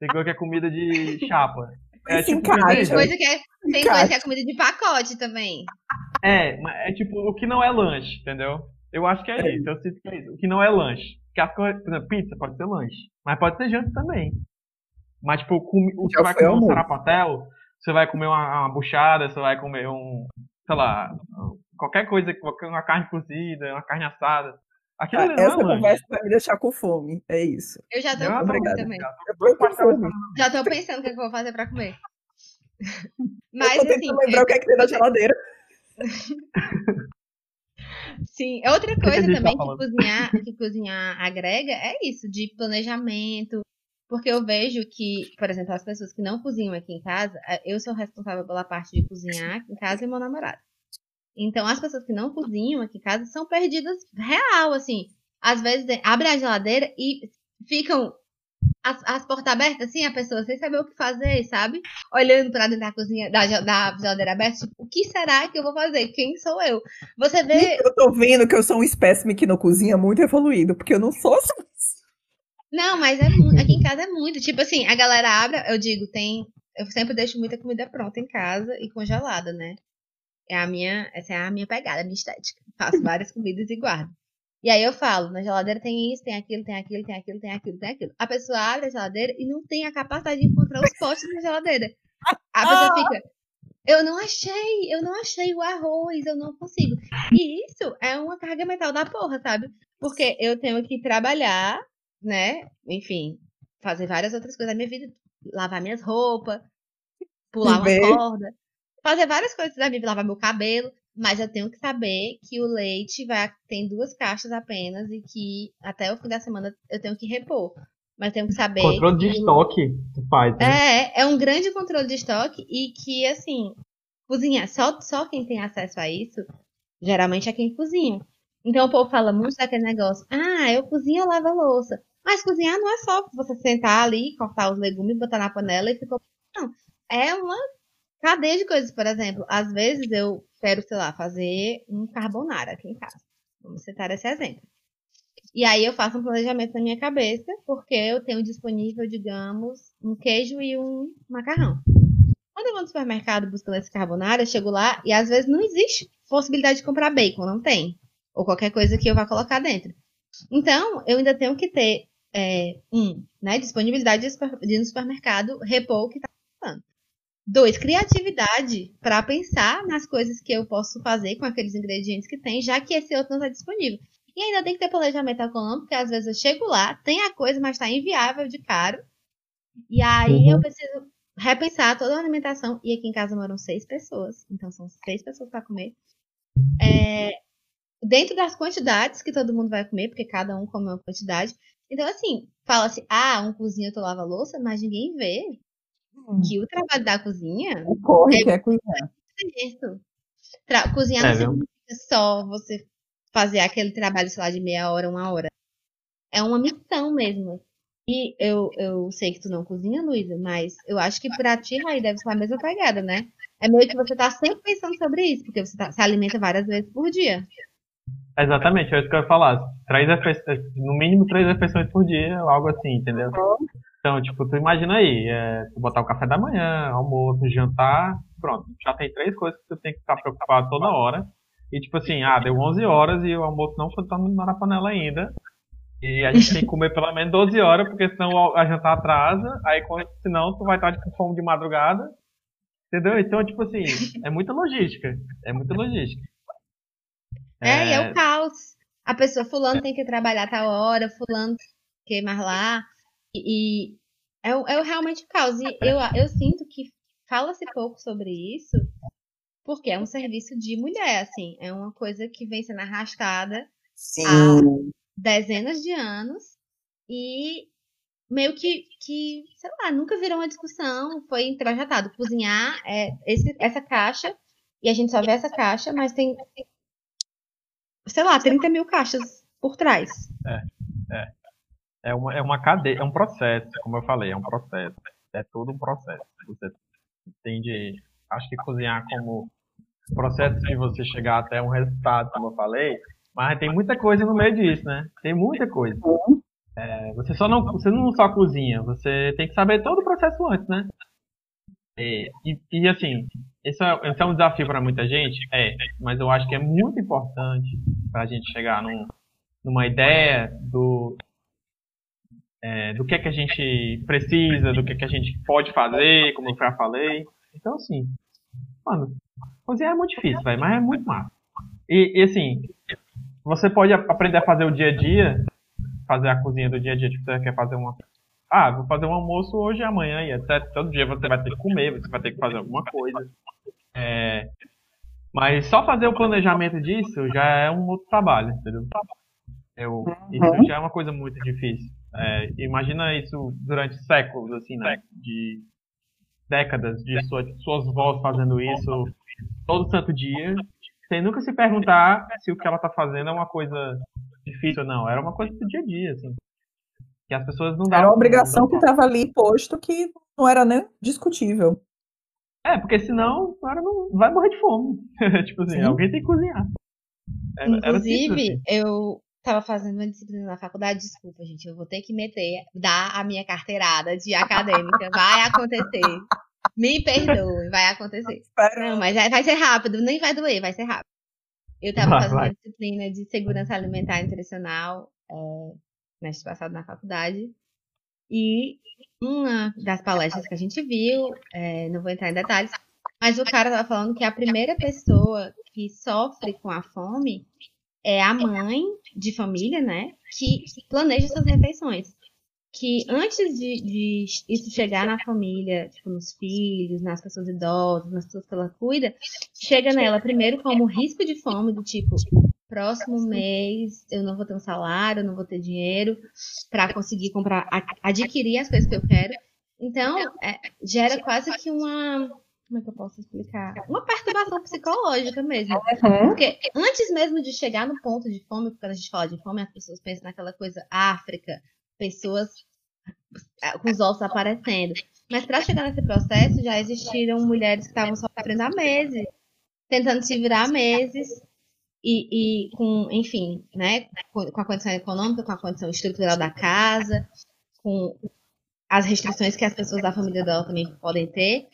Tem coisa que é comida de chapa. É tipo. Tem coisa que é, tem coisa que é comida de pacote também. É, mas é tipo o que não é lanche, entendeu? Eu acho que é, É. isso, eu sinto que é isso. O que não é lanche. Porque as coisas, por exemplo, pizza pode ser lanche. Mas pode ser janta também. Mas, tipo, o Já você vai comer um sarapatel, você vai comer uma, uma buchada, você vai comer um, sei lá, qualquer coisa, uma carne cozida, uma carne assada. Aquilo Ah, não essa é lanche. conversa vai me deixar com fome. É isso. Eu já tô Eu com fome também. Eu tô com fome. Já tô pensando o que, é que eu vou fazer pra comer. eu Mas tô assim, lembrar o que é que tem na geladeira. sim, outra que coisa tá também que falando? cozinhar, que cozinhar agrega é isso, de planejamento. Porque eu vejo que, por exemplo, as pessoas que não cozinham aqui em casa, eh, eu sou responsável pela parte de cozinhar aqui em casa e meu namorado. Então, as pessoas que não cozinham aqui em casa são perdidas real, assim. Às vezes eh, abrem a geladeira e ficam as, as portas abertas, assim, a pessoa sem saber o que fazer, sabe? Olhando pra dentro da cozinha, da, da geladeira aberta, tipo, o que será que eu vou fazer? Quem sou eu? Você vê. Eu tô vendo que eu sou um espécime que não cozinha muito evoluído, porque eu não sou assim. Não, mas é muito. Aqui em casa é muito. Tipo assim, a galera abre, eu digo, tem. Eu sempre deixo muita comida pronta em casa e congelada, né? É a minha, essa é a minha pegada, a minha estética. Faço várias comidas e guardo. E aí eu falo, na geladeira tem isso, tem aquilo, tem aquilo, tem aquilo, tem aquilo, tem aquilo. A pessoa abre a geladeira e não tem a capacidade de encontrar os potes na geladeira. A pessoa fica, eu não achei, eu não achei o arroz, eu não consigo. E isso é uma carga mental da porra, sabe? Porque eu tenho que trabalhar, né? Enfim, fazer várias outras coisas da minha vida. Lavar minhas roupas, pular uma corda, fazer várias coisas da minha vida, lavar meu cabelo. Mas eu tenho que saber que o leite vai tem duas caixas apenas e que até o fim da semana eu tenho que repor. Mas tenho que saber. Controle de que o- estoque tu faz, né? é, é um grande controle de estoque e que, assim, cozinhar, só, só quem tem acesso a isso, geralmente é quem cozinha. Então o povo fala muito daquele negócio, ah, eu cozinho, eu lavo a louça. Mas cozinhar não é só você sentar ali, cortar os legumes, botar na panela e ficou. Não, é uma cadeia de coisas, por exemplo. Às vezes eu quero, sei lá, fazer um carbonara aqui em casa. Vamos citar esse exemplo. E aí eu faço um planejamento na minha cabeça, porque eu tenho disponível, digamos, um queijo e um macarrão. Quando eu vou no supermercado buscando esse carbonara, eu chego lá e às vezes não existe possibilidade de comprar bacon, não tem. Ou qualquer coisa que eu vá colocar dentro. Então, eu ainda tenho que ter, é, um, né, disponibilidade de ir no supermercado, repor o que está faltando. Dois, criatividade para pensar nas coisas que eu posso fazer com aqueles ingredientes que tem, já que esse outro não está disponível. E ainda tem que ter planejamento econômico, porque às vezes eu chego lá, tem a coisa, mas está inviável de caro. E aí uhum. eu preciso repensar toda a alimentação. E aqui em casa moram seis pessoas, então são seis pessoas para comer. É, dentro das quantidades que todo mundo vai comer, porque cada um come uma quantidade. Então, assim, fala-se, ah, um cozinha, outro lava louça, mas ninguém vê hum. que o trabalho da cozinha. Corre é que é cozinhar. Tra cozinhar é, não significa só você fazer aquele trabalho, sei lá, de meia hora, uma hora. É uma missão mesmo. E eu, eu sei que tu não cozinha, Luísa, mas eu acho que pra ti, Raí, deve ser a mesma pegada, né? É meio que você tá sempre pensando sobre isso, porque você tá, se alimenta várias vezes por dia. Exatamente, é isso que eu ia falar. Três no mínimo três refeições por dia, algo assim, entendeu? Então, tipo, tu imagina aí, é, tu botar o café da manhã, almoço, jantar, pronto, já tem três coisas que tu tem que ficar preocupado toda hora. E tipo assim, ah, deu 11 horas e o almoço não foi na panela ainda. E a gente tem que comer pelo menos 12 horas, porque senão a janta atrasa, aí senão tu vai estar com fome de madrugada. Entendeu? Então, tipo assim, é muita logística. É muita logística. É, é... e é o caos. A pessoa, fulano tem que trabalhar tal hora, fulano tem que mais lá. E, e é, é realmente o caos. E eu, eu sinto que fala-se pouco sobre isso, porque é um serviço de mulher, assim. É uma coisa que vem sendo arrastada Sim. há dezenas de anos e meio que, que, sei lá, nunca virou uma discussão, foi introjetado. Cozinhar é esse, essa caixa, e a gente só vê essa caixa, mas tem, sei lá, 30 mil caixas por trás. É, é. É uma, é uma cadeia, é um processo, como eu falei, é um processo. É todo um processo. Você entende, acho que cozinhar como processo de você chegar até um resultado, como eu falei, mas tem muita coisa no meio disso, né? Tem muita coisa. É, você só não, você não só cozinha, você tem que saber todo o processo antes, né? E, e, e assim, esse é, esse é, um desafio para muita gente, é, mas eu acho que é muito importante para a gente chegar num, numa ideia do, é, do que é que a gente precisa, do que é que a gente pode fazer, como eu já falei. Então, assim, mano, cozinhar é muito difícil, véio, mas é muito massa. E, e assim, você pode aprender a fazer o dia a dia, fazer a cozinha do dia a dia, tipo, você quer fazer uma. Ah, vou fazer um almoço hoje e amanhã e etc. Todo dia você vai ter que comer, você vai ter que fazer alguma coisa. É, mas só fazer o planejamento disso já é um outro trabalho, entendeu? Eu, isso uhum. já é uma coisa muito difícil. É, imagina isso durante séculos, assim, né? De décadas de sua, suas vozes fazendo isso todo santo dia sem nunca se perguntar se o que ela tá fazendo é uma coisa difícil ou não. Era uma coisa do dia a dia, assim. Que as pessoas não davam. Era uma obrigação que estava ali posto que não era nem discutível. É, porque senão o cara não vai morrer de fome. tipo assim, Sim. alguém tem que cozinhar. Era, Inclusive, era assim. eu tava fazendo uma disciplina na faculdade, desculpa, gente, eu vou ter que meter, dar a minha carteirada de acadêmica. Vai acontecer. Me perdoe, vai acontecer. Não, mas vai ser rápido, nem vai doer, vai ser rápido. Eu estava fazendo vai. uma disciplina de segurança alimentar e nutricional é, mês passado na faculdade. E uma das palestras que a gente viu, é, não vou entrar em detalhes, mas o cara estava falando que a primeira pessoa que sofre com a fome é a mãe de família, né? Que planeja suas refeições que antes de, de, isso chegar na família, tipo, nos filhos, nas pessoas idosas, nas pessoas que ela cuida, chega nela primeiro como risco de fome, do tipo, próximo mês eu não vou ter um salário, eu não vou ter dinheiro para conseguir comprar, adquirir as coisas que eu quero. Então, é, gera quase que uma. Como é que eu posso explicar? Uma perturbação psicológica mesmo. Uhum. Porque antes mesmo de chegar no ponto de fome, porque quando a gente fala de fome, as pessoas pensam naquela coisa África, pessoas com os ossos aparecendo. Mas para chegar nesse processo, já existiram mulheres que estavam sofrendo há meses, tentando se virar há meses, e, e com, enfim, né, com, a condição econômica, com a condição estrutural da casa, com as restrições que as pessoas da família dela também podem ter.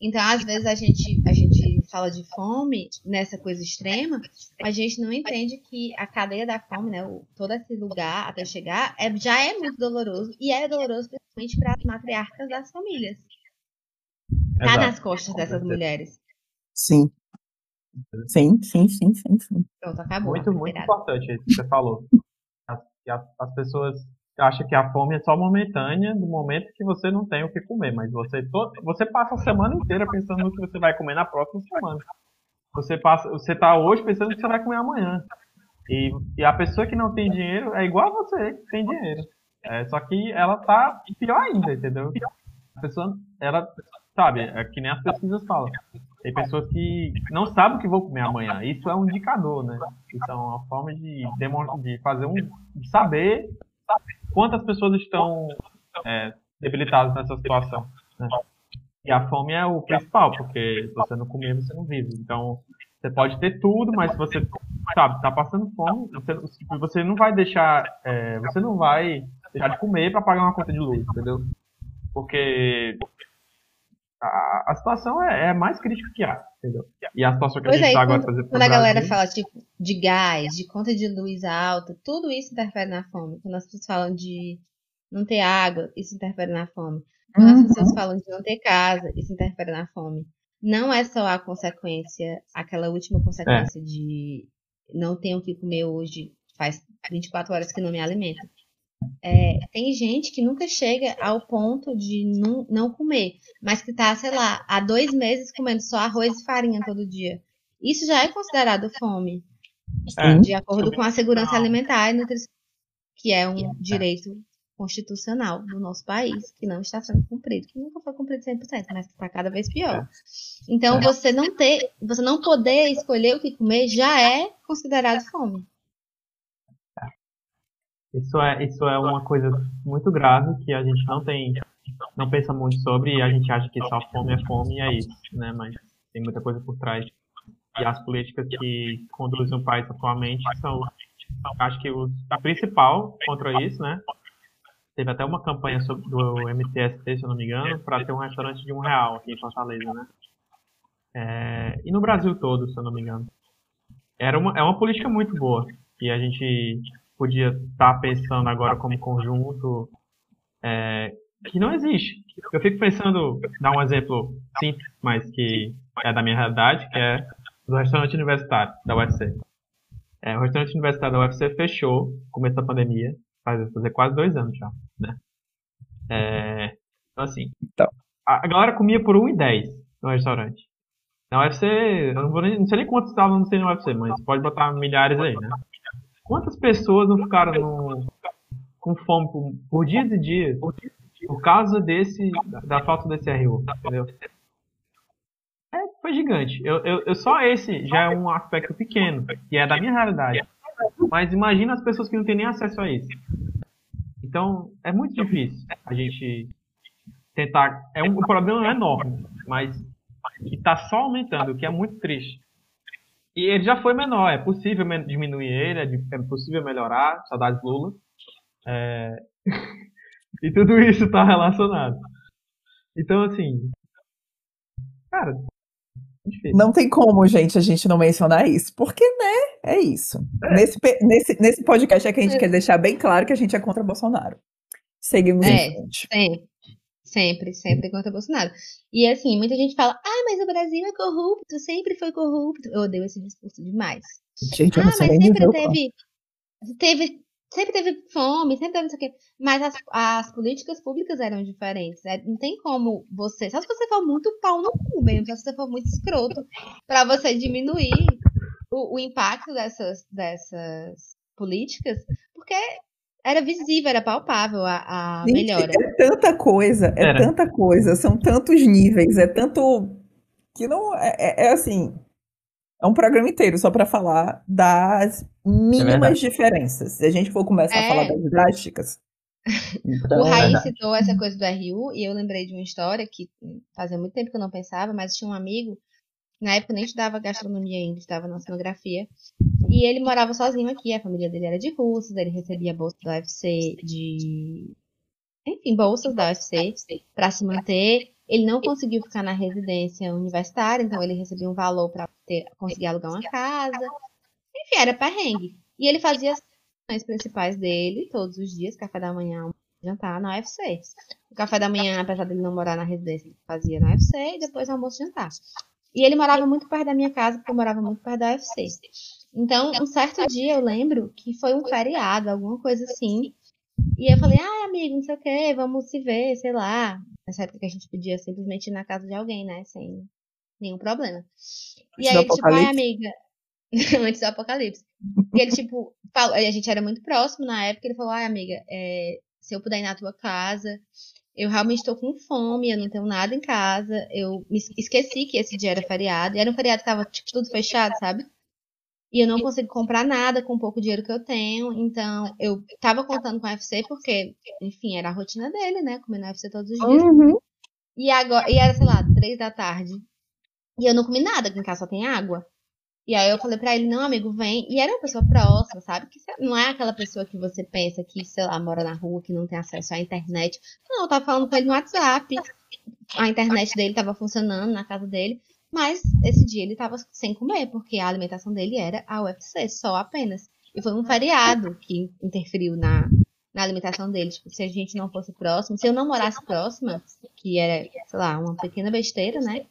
Então, às vezes, a gente, a gente fala de fome nessa coisa extrema, a gente não entende que a cadeia da fome, né, o, todo esse lugar até chegar, é, já é muito doloroso, e é doloroso principalmente para as matriarcas das famílias. Tá Exato. nas costas dessas mulheres. Sim. Sim, sim, sim, sim, sim. Pronto, acabou. Muito, muito Obrigada. importante isso que você falou. As, que as, as pessoas acham que a fome é só momentânea no momento que você não tem o que comer, mas você, to, você passa a semana inteira pensando no que você vai comer na próxima semana. Você passa, você tá hoje pensando no que você vai comer amanhã. E, e a pessoa que não tem dinheiro é igual a você que tem dinheiro. É, só que ela tá pior ainda, entendeu? A pessoa, ela, sabe, é que nem as pesquisas falam. Tem pessoas que não sabem o que vão comer amanhã. Isso é um indicador, né? Isso é uma forma de, de fazer um. de saber quantas pessoas estão é, debilitadas nessa situação. Né? E a fome é o principal, porque se você não comer, você não vive. Então, você pode ter tudo, mas se você, sabe, tá passando fome, você, você não vai deixar. é, você não vai deixar de comer para pagar uma conta de luz, entendeu? Porque a, a situação é, é mais crítica que há, entendeu? E a situação que a Pois gente é, tá e agora, exemplo, quando a galera Brasil, fala, tipo, de gás, de conta de luz alta, tudo isso interfere na fome. Quando as pessoas falam de não ter água, isso interfere na fome. Quando as pessoas Uhum. falam de não ter casa, isso interfere na fome. Não é só a consequência, aquela última consequência de não tenho o que comer hoje, faz 24 horas que não me alimento. É, tem gente que nunca chega ao ponto de não, não comer, mas que tá, sei lá, há dois meses comendo só arroz e farinha todo dia. Isso já é considerado fome, É. de acordo com a segurança alimentar e nutrição, que é um direito constitucional do nosso país, que não está sendo cumprido, que nunca foi cumprido 100%, mas que está cada vez pior. Então, É. você não ter, você não poder escolher o que comer já é considerado fome. Isso é, isso é uma coisa muito grave que a gente não tem, não pensa muito sobre e a gente acha que só fome é fome e é isso, né? Mas tem muita coisa por trás. E as políticas que conduzem o país atualmente são, acho que o, a principal contra isso, né? Teve até uma campanha sobre, do MTST, se eu não me engano, para ter um restaurante de um real aqui em Fortaleza, né? É, e no Brasil todo, se eu não me engano. Era uma, é uma política muito boa que a gente podia estar pensando agora como conjunto, é, que não existe. Eu fico pensando, dar um exemplo simples, mas que é da minha realidade, que é do restaurante universitário da UFC. É, o restaurante universitário da UFC fechou no começo da pandemia, faz fazer quase dois anos já, né? É, então assim, Então. a, a galera comia por 1,10 no restaurante. Na UFC, eu não, vou nem, não sei nem quantos no no UFC, mas pode botar milhares aí, né? Quantas pessoas não ficaram no- com fome por, por dias e dias por causa desse da, falta desse RU, entendeu? É, foi gigante. Eu, eu, eu só esse já é um aspecto pequeno, que é da minha realidade. Mas imagina as pessoas que não têm nem acesso a isso. Então, é muito difícil a gente tentar. É um, o problema é enorme, mas que está só aumentando, o que é muito triste. E ele já foi menor, é possível diminuir ele, é, é possível melhorar, saudades Lula. É, e tudo isso está relacionado. Então, assim. Cara, é difícil. Não tem como, gente, a gente não mencionar isso. Porque, né? É isso. Nesse, pe- nesse, nesse podcast é que a gente quer deixar bem claro que a gente é contra Bolsonaro. Seguimos É. em frente. Sempre. Sempre, sempre contra Bolsonaro. E assim, muita gente fala, ah, mas o Brasil é corrupto, sempre foi corrupto. Eu odeio esse discurso demais. Gente, Ah, mas sempre teve, teve, sempre teve fome, sempre teve não sei o quê. Mas as, as políticas públicas eram diferentes. né? Não tem como você, só se você for muito pau no cu mesmo, só se você for muito escroto, pra você diminuir o, o impacto dessas, dessas políticas, porque era visível, era palpável a, a Gente, melhora. é tanta coisa, é Era. tanta coisa, são tantos níveis, é tanto que não é, é- é assim, é um programa inteiro só para falar das mínimas verdade. diferenças. Se a gente for começar a É. falar das drásticas, então, O Raí verdade. citou essa coisa do RU e eu lembrei de uma história que fazia muito tempo que eu não pensava, mas tinha um amigo, na época nem estudava gastronomia ainda, estava na oceanografia, e ele morava sozinho aqui, a família dele era de Russas, ele recebia bolsa da UFC de... Enfim, bolsas da UFC para se manter, Ele não conseguiu ficar na residência universitária, então ele recebia um valor para conseguir alugar uma casa. Enfim, era perrengue. E ele fazia as ações principais dele todos os dias, café da manhã, jantar na UFC. O café da manhã, apesar dele não morar na residência, ele fazia na UFC e depois almoço e jantar. E ele morava muito perto da minha casa, porque eu morava muito perto da UFC. Então, um certo dia eu lembro que foi um feriado, alguma coisa assim. E eu falei, ai, amigo, não sei o que, vamos se ver, sei lá. Nessa época que a gente podia simplesmente ir na casa de alguém, né? Sem nenhum problema. E aí, tipo, ai, amiga. Antes do apocalipse. E ele, tipo, falou, a gente era muito próximo na época, ele falou, ai, amiga, é, se eu puder ir na tua casa, eu realmente estou com fome, eu não tenho nada em casa, eu me esqueci que esse dia era feriado, e era um feriado que tava, tipo, tudo fechado, sabe? E eu não consigo comprar nada com o pouco dinheiro que eu tenho. Então, eu tava contando com o UFC porque, enfim, era a rotina dele, né? Comendo UFC todos os dias. Uhum. E agora, e era, sei lá, três da tarde. E eu não comi nada, aqui em casa só tem água. E aí eu falei pra ele, não, amigo, vem. E era uma pessoa próxima, sabe? Que não é aquela pessoa que você pensa que, sei lá, mora na rua, que não tem acesso à internet. Não, eu tava falando com ele no WhatsApp. A internet dele tava funcionando na casa dele. Mas esse dia ele estava sem comer, porque a alimentação dele era a UFC, só apenas. E foi um feriado que interferiu na, na alimentação dele. Tipo, se a gente não fosse próximo, se eu não morasse próxima, que era, sei lá, uma pequena besteira, né?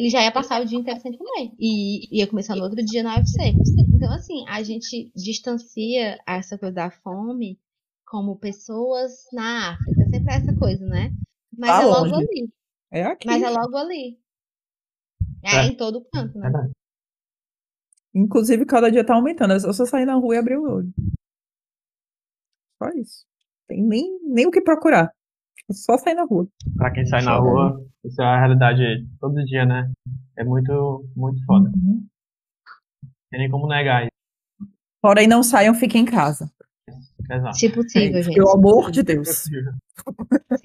Ele já ia passar o dia inteiro sem comer. E ia começar no outro dia na UFC. Então, assim, a gente distancia essa coisa da fome como pessoas na África. Sempre é essa coisa, né? Mas tá é logo ali. É aqui. Mas é logo ali. É, é. em todo canto, né? É Inclusive, cada dia tá aumentando. É só sair na rua e abrir o olho. Só isso. Tem nem, nem o que procurar. Só sair na rua. Pra quem sai na rua, isso é a realidade todo dia, né? É muito, muito foda. Uhum. Tem nem como negar isso. Porém, não saiam, fiquem em casa. Exato. Se possível, gente. Pelo amor de Deus. Se possível,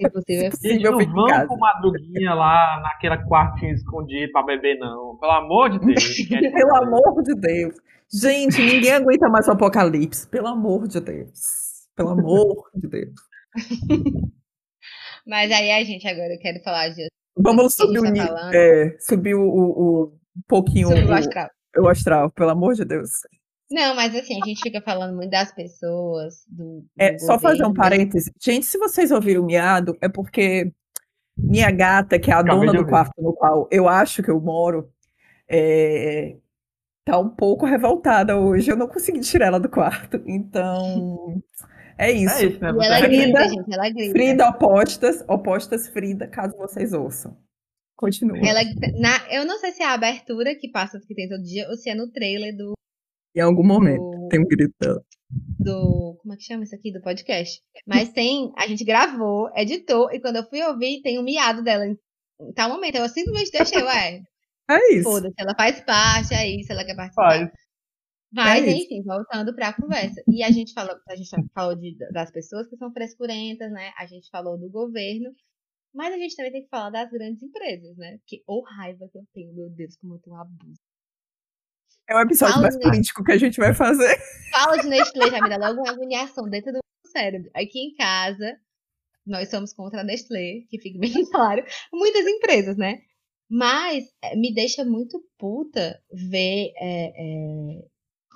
é possível. Gente, não vamos com madruguinha lá naquela quartinha escondida pra beber, não. Pelo amor de Deus. Pelo amor de Deus. Gente, ninguém aguenta mais o apocalipse. Pelo amor de Deus. Pelo amor de Deus. Mas aí a gente agora eu quero falar de. Vamos subir o, tá é, subir o, o, o um pouquinho. Subir o astral. O astral, pelo amor de Deus. Não, mas assim, a gente fica falando muito das pessoas, do. do é, só fazer um parêntese. Gente, se vocês ouviram o miado, é porque minha gata, que é a Acabei dona do quarto no qual eu acho que eu moro, é, tá um pouco revoltada hoje. Eu não consegui tirar ela do quarto. Então. É isso. É isso né? ela Frida, grita, gente, ela grita. Frida opostas, opostas Frida, caso vocês ouçam. Continua. Ela, na, eu não sei se é a abertura que passa que tem todo dia ou se é no trailer do em algum momento do, tem um grito dela. Do. Como é que chama isso aqui? Do podcast. Mas tem. A gente gravou, editou, e quando eu fui ouvir, tem um miado dela em tal momento. Eu simplesmente deixei, ué. É isso. Foda-se, ela faz parte, é isso, ela quer participar. Faz. Mas, é enfim, voltando para a conversa. E a gente falou, a gente falou de, das pessoas que são frescurentas, né? A gente falou do governo. Mas a gente também tem que falar das grandes empresas, né? Que, ou raiva que eu tenho, meu Deus, como eu tenho um abuso é um episódio Fala mais político que a gente vai fazer. Fala de Nestlé, já me dá logo uma agoniação dentro do cérebro. Aqui em casa, nós somos contra a Nestlé, que fique bem claro. Muitas empresas, né? Mas é, me deixa muito puta ver é, é,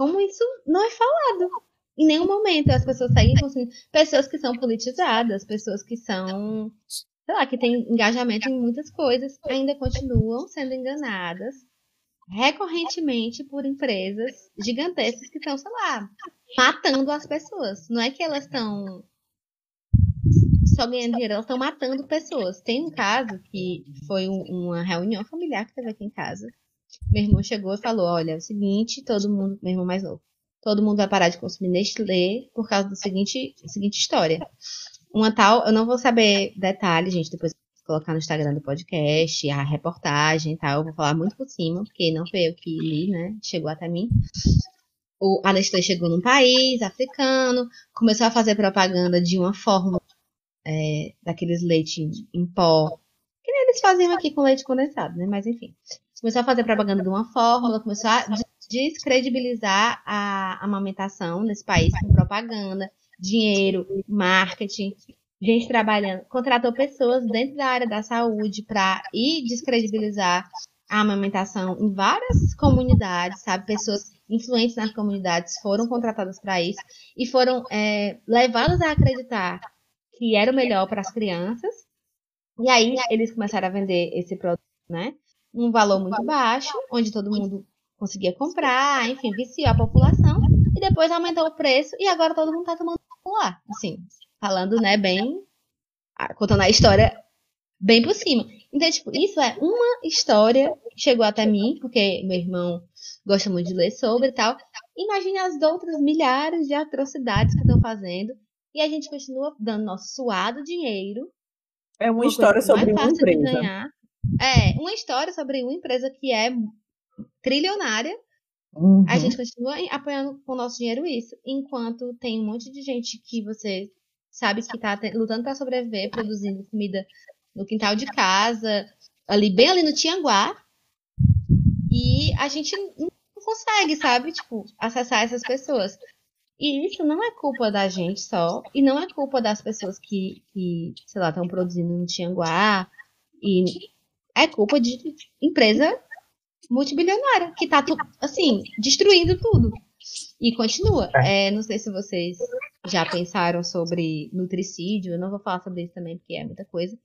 como isso não é falado. Em nenhum momento as pessoas saem consumindo. Pessoas que são politizadas, pessoas que são, sei lá, que têm engajamento em muitas coisas, ainda continuam sendo enganadas recorrentemente por empresas gigantescas que estão, sei lá, matando as pessoas. Não é que elas estão só ganhando dinheiro, elas estão matando pessoas. Tem um caso que foi um, uma reunião familiar que teve aqui em casa. Meu irmão chegou e falou: Olha, é o seguinte, todo mundo, meu irmão mais novo, todo mundo vai parar de consumir Nestlé por causa do seguinte, seguinte história. Uma tal, eu não vou saber detalhes, gente, depois colocar no Instagram do podcast, a reportagem e tal. Eu vou falar muito por cima, porque não foi eu que li, né? Chegou até mim. O, a Nestlé chegou num país africano, começou a fazer propaganda de uma fórmula é, daqueles leite em pó, que nem eles faziam aqui com leite condensado, né? Mas enfim. Começou a fazer propaganda de uma fórmula, começou a descredibilizar a amamentação nesse país com propaganda, dinheiro, marketing. gente trabalhando, contratou pessoas dentro da área da saúde para ir descredibilizar a amamentação em várias comunidades, sabe? Pessoas influentes nas comunidades foram contratadas para isso e foram é, levadas a acreditar que era o melhor para as crianças. E aí eles começaram a vender esse produto, né? Um valor muito baixo, onde todo mundo conseguia comprar, enfim, viciou a população e depois aumentou o preço e agora todo mundo está tomando popular, assim, falando, né, bem, contando a história bem por cima. Então, tipo, isso é uma história que chegou até mim, porque meu irmão gosta muito de ler sobre e tal. Imagine as outras milhares de atrocidades que estão fazendo e a gente continua dando nosso suado dinheiro. É uma história sobre uma empresa. É, uma história sobre uma empresa que é trilionária. Uhum. A gente continua apoiando com o nosso dinheiro isso, enquanto tem um monte de gente que você sabe que está lutando para sobreviver, produzindo comida no quintal de casa, ali bem ali no Tianguá. E a gente não consegue, sabe, tipo, acessar essas pessoas. E isso não é culpa da gente só, e não é culpa das pessoas que, que sei lá, estão produzindo no Tianguá, e é culpa de empresa multibilionária, que tá, assim, destruindo tudo. E continua. É. é, não sei se vocês já pensaram sobre nutricídio, eu não vou falar sobre isso também, porque é muita coisa.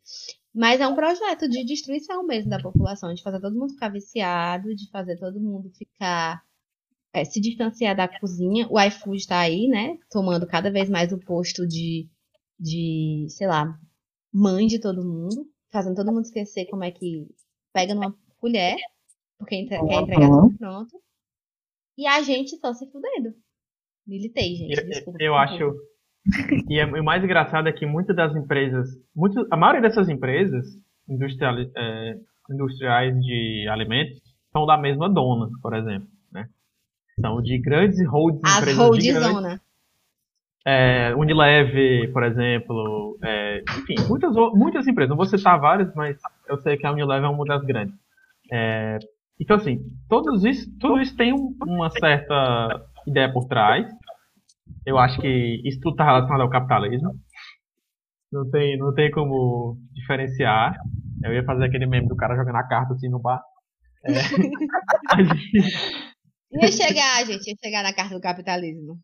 Mas é um projeto de destruição mesmo da população, de fazer todo mundo ficar viciado, de fazer todo mundo ficar. É, se distanciar da cozinha. O iFood está aí, né? Tomando cada vez mais o posto de, de, sei lá, mãe de todo mundo, fazendo todo mundo esquecer como é que pega numa colher, porque quer entregar tudo pronto. E a gente só se fudendo. Militei, gente. Desculpa, eu, eu acho. E é, o mais engraçado é que muitas das empresas, muito, a maioria dessas empresas industrial, é, industriais de alimentos são da mesma dona, por exemplo. Né? São de grandes holds As empresas. Hold de zona. É, Unilever, por exemplo, é, enfim, muitas, muitas empresas, não vou citar várias, mas eu sei que a Unilever é uma das grandes. É, então, assim, todos isso, tudo isso tem uma certa ideia por trás. Eu acho que isso tudo está relacionado ao capitalismo. Não tem, não tem como diferenciar. Eu ia fazer aquele meme do cara jogando a carta assim no bar. É. ia chegar, gente, ia chegar na carta do capitalismo.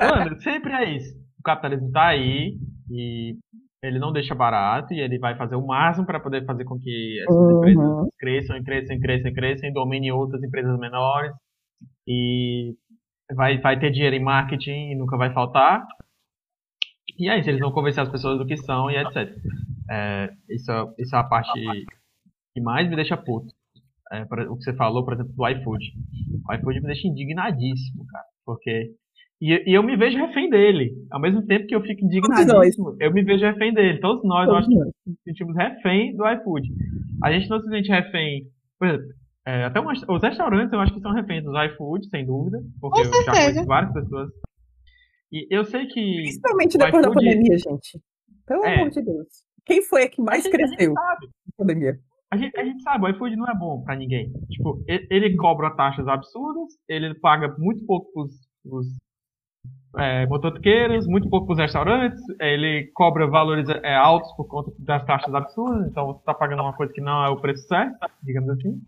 Mano, sempre é isso. O capitalismo tá aí e ele não deixa barato e ele vai fazer o máximo para poder fazer com que essas uhum. empresas cresçam, cresçam, cresçam, cresçam, dominem outras empresas menores e vai, vai ter dinheiro em marketing e nunca vai faltar. E é isso, eles vão convencer as pessoas do que são e etc. É, isso, isso é a parte que mais me deixa puto. É, o que você falou, por exemplo, do iFood. O iFood me deixa indignadíssimo, cara. Porque e, e, eu me vejo refém dele. Ao mesmo tempo que eu fico indignadíssimo, eu me vejo refém dele. Todos nós, Todos eu acho que nos sentimos refém do iFood. A gente não se sente refém. Por exemplo, é, até os restaurantes eu acho que são reféns dos iFood, sem dúvida. Porque eu já conheço várias pessoas. E eu sei que. Principalmente depois iFood, da pandemia, gente. Pelo é, amor de Deus. Quem foi a que mais a cresceu na pandemia? A gente, a gente sabe, o iFood não é bom pra ninguém. Tipo, ele, ele cobra taxas absurdas, ele paga muito pouco pros, pros é, motoqueiros, muito pouco para os restaurantes, ele cobra valores é, altos por conta das taxas absurdas, então você está pagando uma coisa que não é o preço certo, digamos assim.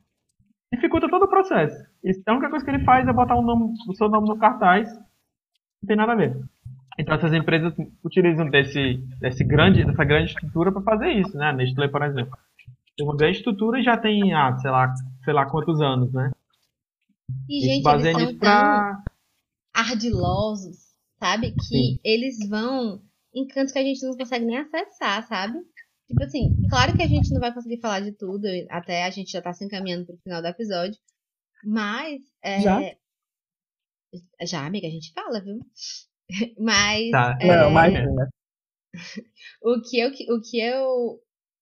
Dificulta todo o processo. E a única coisa que ele faz é botar o, nome, o seu nome no cartaz, não tem nada a ver. Então essas empresas utilizam desse, desse grande, dessa grande estrutura para fazer isso, né? Nestlé, por exemplo. Tem uma grande estrutura e já tem, ah, sei lá, sei lá quantos anos, né? E, gente, eles são pra... ardilosos sabe? Que Sim. eles vão em cantos que a gente não consegue nem acessar, sabe? Tipo assim, claro que a gente não vai conseguir falar de tudo, até a gente já tá se encaminhando pro final do episódio. Mas. É... Já? Já, amiga, a gente fala, viu? Mas. Tá. É... Não, imagina. o que eu, o que eu,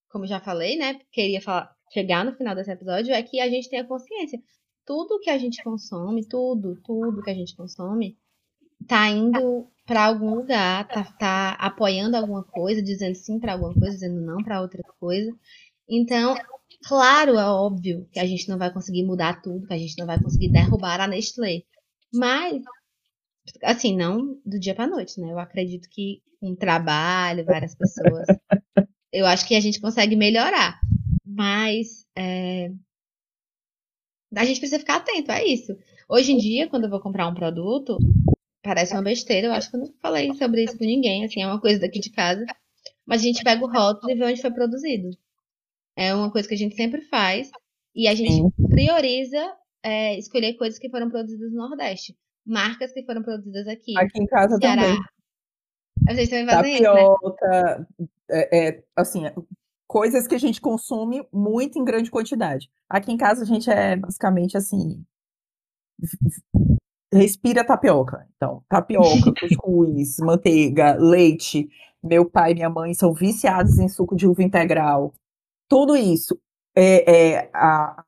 como já falei, né, queria falar, chegar no final desse episódio é que a gente tenha consciência. Tudo que a gente consome, tudo, tudo que a gente consome, tá indo para algum lugar, tá, tá apoiando alguma coisa, dizendo sim para alguma coisa, dizendo não para outra coisa. Então, claro, é óbvio que a gente não vai conseguir mudar tudo, que a gente não vai conseguir derrubar a Nestlé. Mas Assim, não do dia para noite, né? Eu acredito que com trabalho, várias pessoas, eu acho que a gente consegue melhorar. Mas é, a gente precisa ficar atento, é isso. Hoje em dia, quando eu vou comprar um produto, parece uma besteira, eu acho que eu não falei sobre isso com ninguém, assim, é uma coisa daqui de casa. Mas a gente pega o rótulo e vê onde foi produzido. É uma coisa que a gente sempre faz. E a gente prioriza é, escolher coisas que foram produzidas no Nordeste. Marcas que foram produzidas aqui. Aqui em casa Ceará. também. A gente também faz isso, né? É, é, assim, coisas que a gente consome muito em grande quantidade. Aqui em casa a gente é basicamente assim. Respira tapioca. Então, tapioca, cuscuz, manteiga, leite. Meu pai e minha mãe são viciados em suco de uva integral. Tudo isso. É, é, a...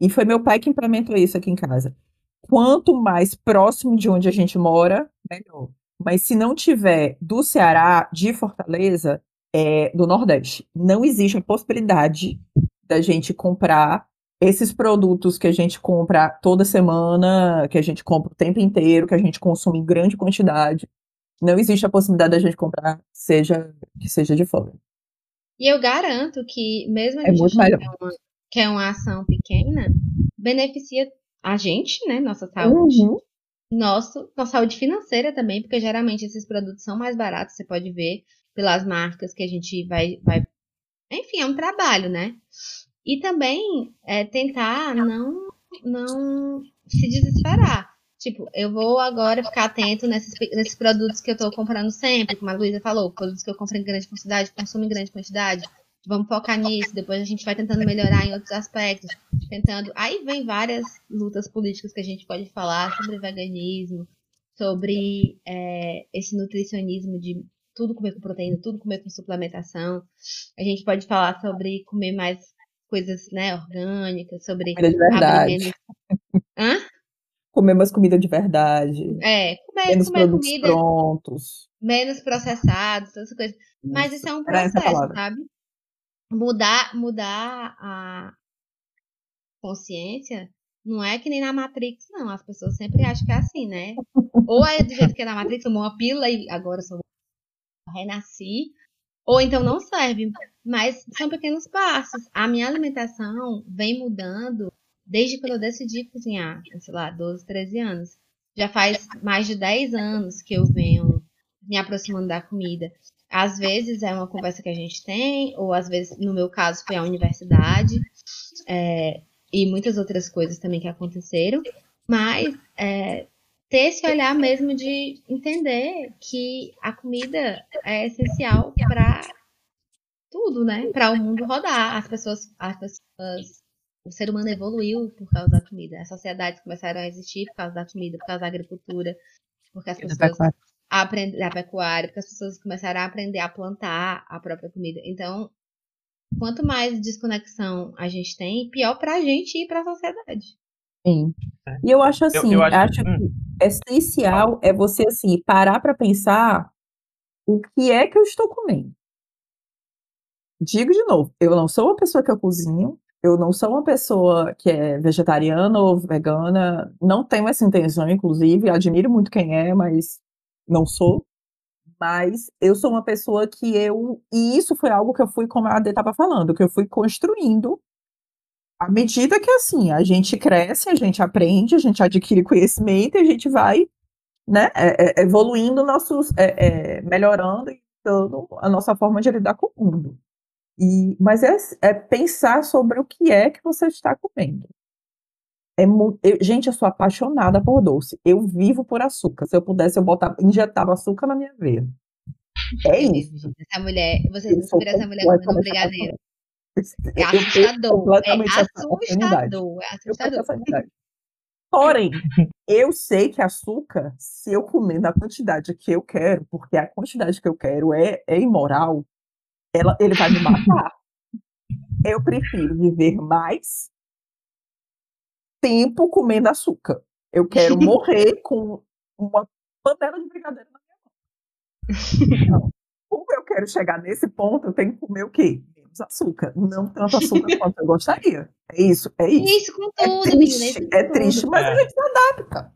E foi meu pai que implementou isso aqui em casa. Quanto mais próximo de onde a gente mora, melhor. Mas se não tiver do Ceará, de Fortaleza, é do Nordeste. Não existe a possibilidade da gente comprar esses produtos que a gente compra toda semana, que a gente compra o tempo inteiro, que a gente consome em grande quantidade. Não existe a possibilidade da gente comprar seja que seja de fora. E eu garanto que mesmo a é gente é uma, que é uma ação pequena, beneficia a gente, né, nossa saúde, uhum. nosso, nossa saúde financeira também, porque geralmente esses produtos são mais baratos, você pode ver pelas marcas que a gente vai, vai... Enfim, é um trabalho, né? E também é, tentar não, não se desesperar. Tipo, eu vou agora ficar atento nesses, nesses produtos que eu tô comprando sempre, como a Luísa falou, produtos que eu compro em grande quantidade, consumo em grande quantidade. Vamos focar nisso, depois a gente vai tentando melhorar em outros aspectos. Tentando. Aí vem várias lutas políticas que a gente pode falar sobre veganismo, sobre é, esse nutricionismo de tudo comer com proteína, tudo comer com suplementação. A gente pode falar sobre comer mais coisas, né, orgânicas, sobre comida de verdade. Hã? Comer mais comida de verdade. É, comer, menos comer produtos comida prontos. Menos processados, essas coisas. Mas isso é um processo, sabe? Mudar, mudar a consciência não é que nem na Matrix, não. As pessoas sempre acham que é assim, né? Ou é do jeito que é na Matrix, tomou uma pílula e agora sou renasci, ou então não serve. Mas são pequenos passos. A minha alimentação vem mudando desde quando eu decidi cozinhar, sei lá, 12, 13 anos. Já faz mais de 10 anos que eu venho me aproximando da comida. Às vezes é uma conversa que a gente tem, ou às vezes, no meu caso, foi a universidade, é, e muitas outras coisas também que aconteceram. Mas é, ter esse olhar mesmo de entender que a comida é essencial para tudo, né? Para o mundo rodar. As pessoas, as pessoas, o ser humano evoluiu por causa da comida. As sociedades começaram a existir por causa da comida, por causa da agricultura, porque as pessoas aprenderam a pecuária, porque as pessoas começaram a aprender a plantar a própria comida. Então, quanto mais desconexão a gente tem, pior para a gente e para a sociedade. Sim. É. E eu acho assim, eu, eu acho, acho, que hum. essencial é você assim parar para pensar o que é que eu estou comendo. Digo de novo, eu não sou uma pessoa que eu cozinho, eu não sou uma pessoa que é vegetariana ou vegana, não tenho essa intenção, inclusive, admiro muito quem é, mas não sou. Mas eu sou uma pessoa que eu. E isso foi algo que eu fui, como a Ade estava falando, que eu fui construindo à medida que assim, a gente cresce, a gente aprende, a gente adquire conhecimento e a gente vai né, é, é, evoluindo nossos, é, é, melhorando então, a nossa forma de lidar com o mundo. E, mas é, é pensar sobre o que é que você está comendo. É, eu, gente, eu sou apaixonada por doce. Eu vivo por açúcar. Se eu pudesse, eu botava, injetava açúcar na minha veia. É isso. Essa mulher, você inspira essa mulher comendo um brigadeiro. É assustador. É assustador. É assustador. Porém, eu sei que açúcar, se eu comer na quantidade que eu quero, porque a quantidade que eu quero é, é imoral, ela, ele vai me matar. Eu prefiro viver mais tempo comendo açúcar. Eu quero morrer com uma panela de brigadeiro na minha mão. Então, como eu quero chegar nesse ponto, eu tenho que comer o quê? Menos açúcar. Não tanto açúcar quanto eu gostaria. É isso, é isso. Isso com é tudo, é triste, menina, é triste, mas é. a gente se adapta.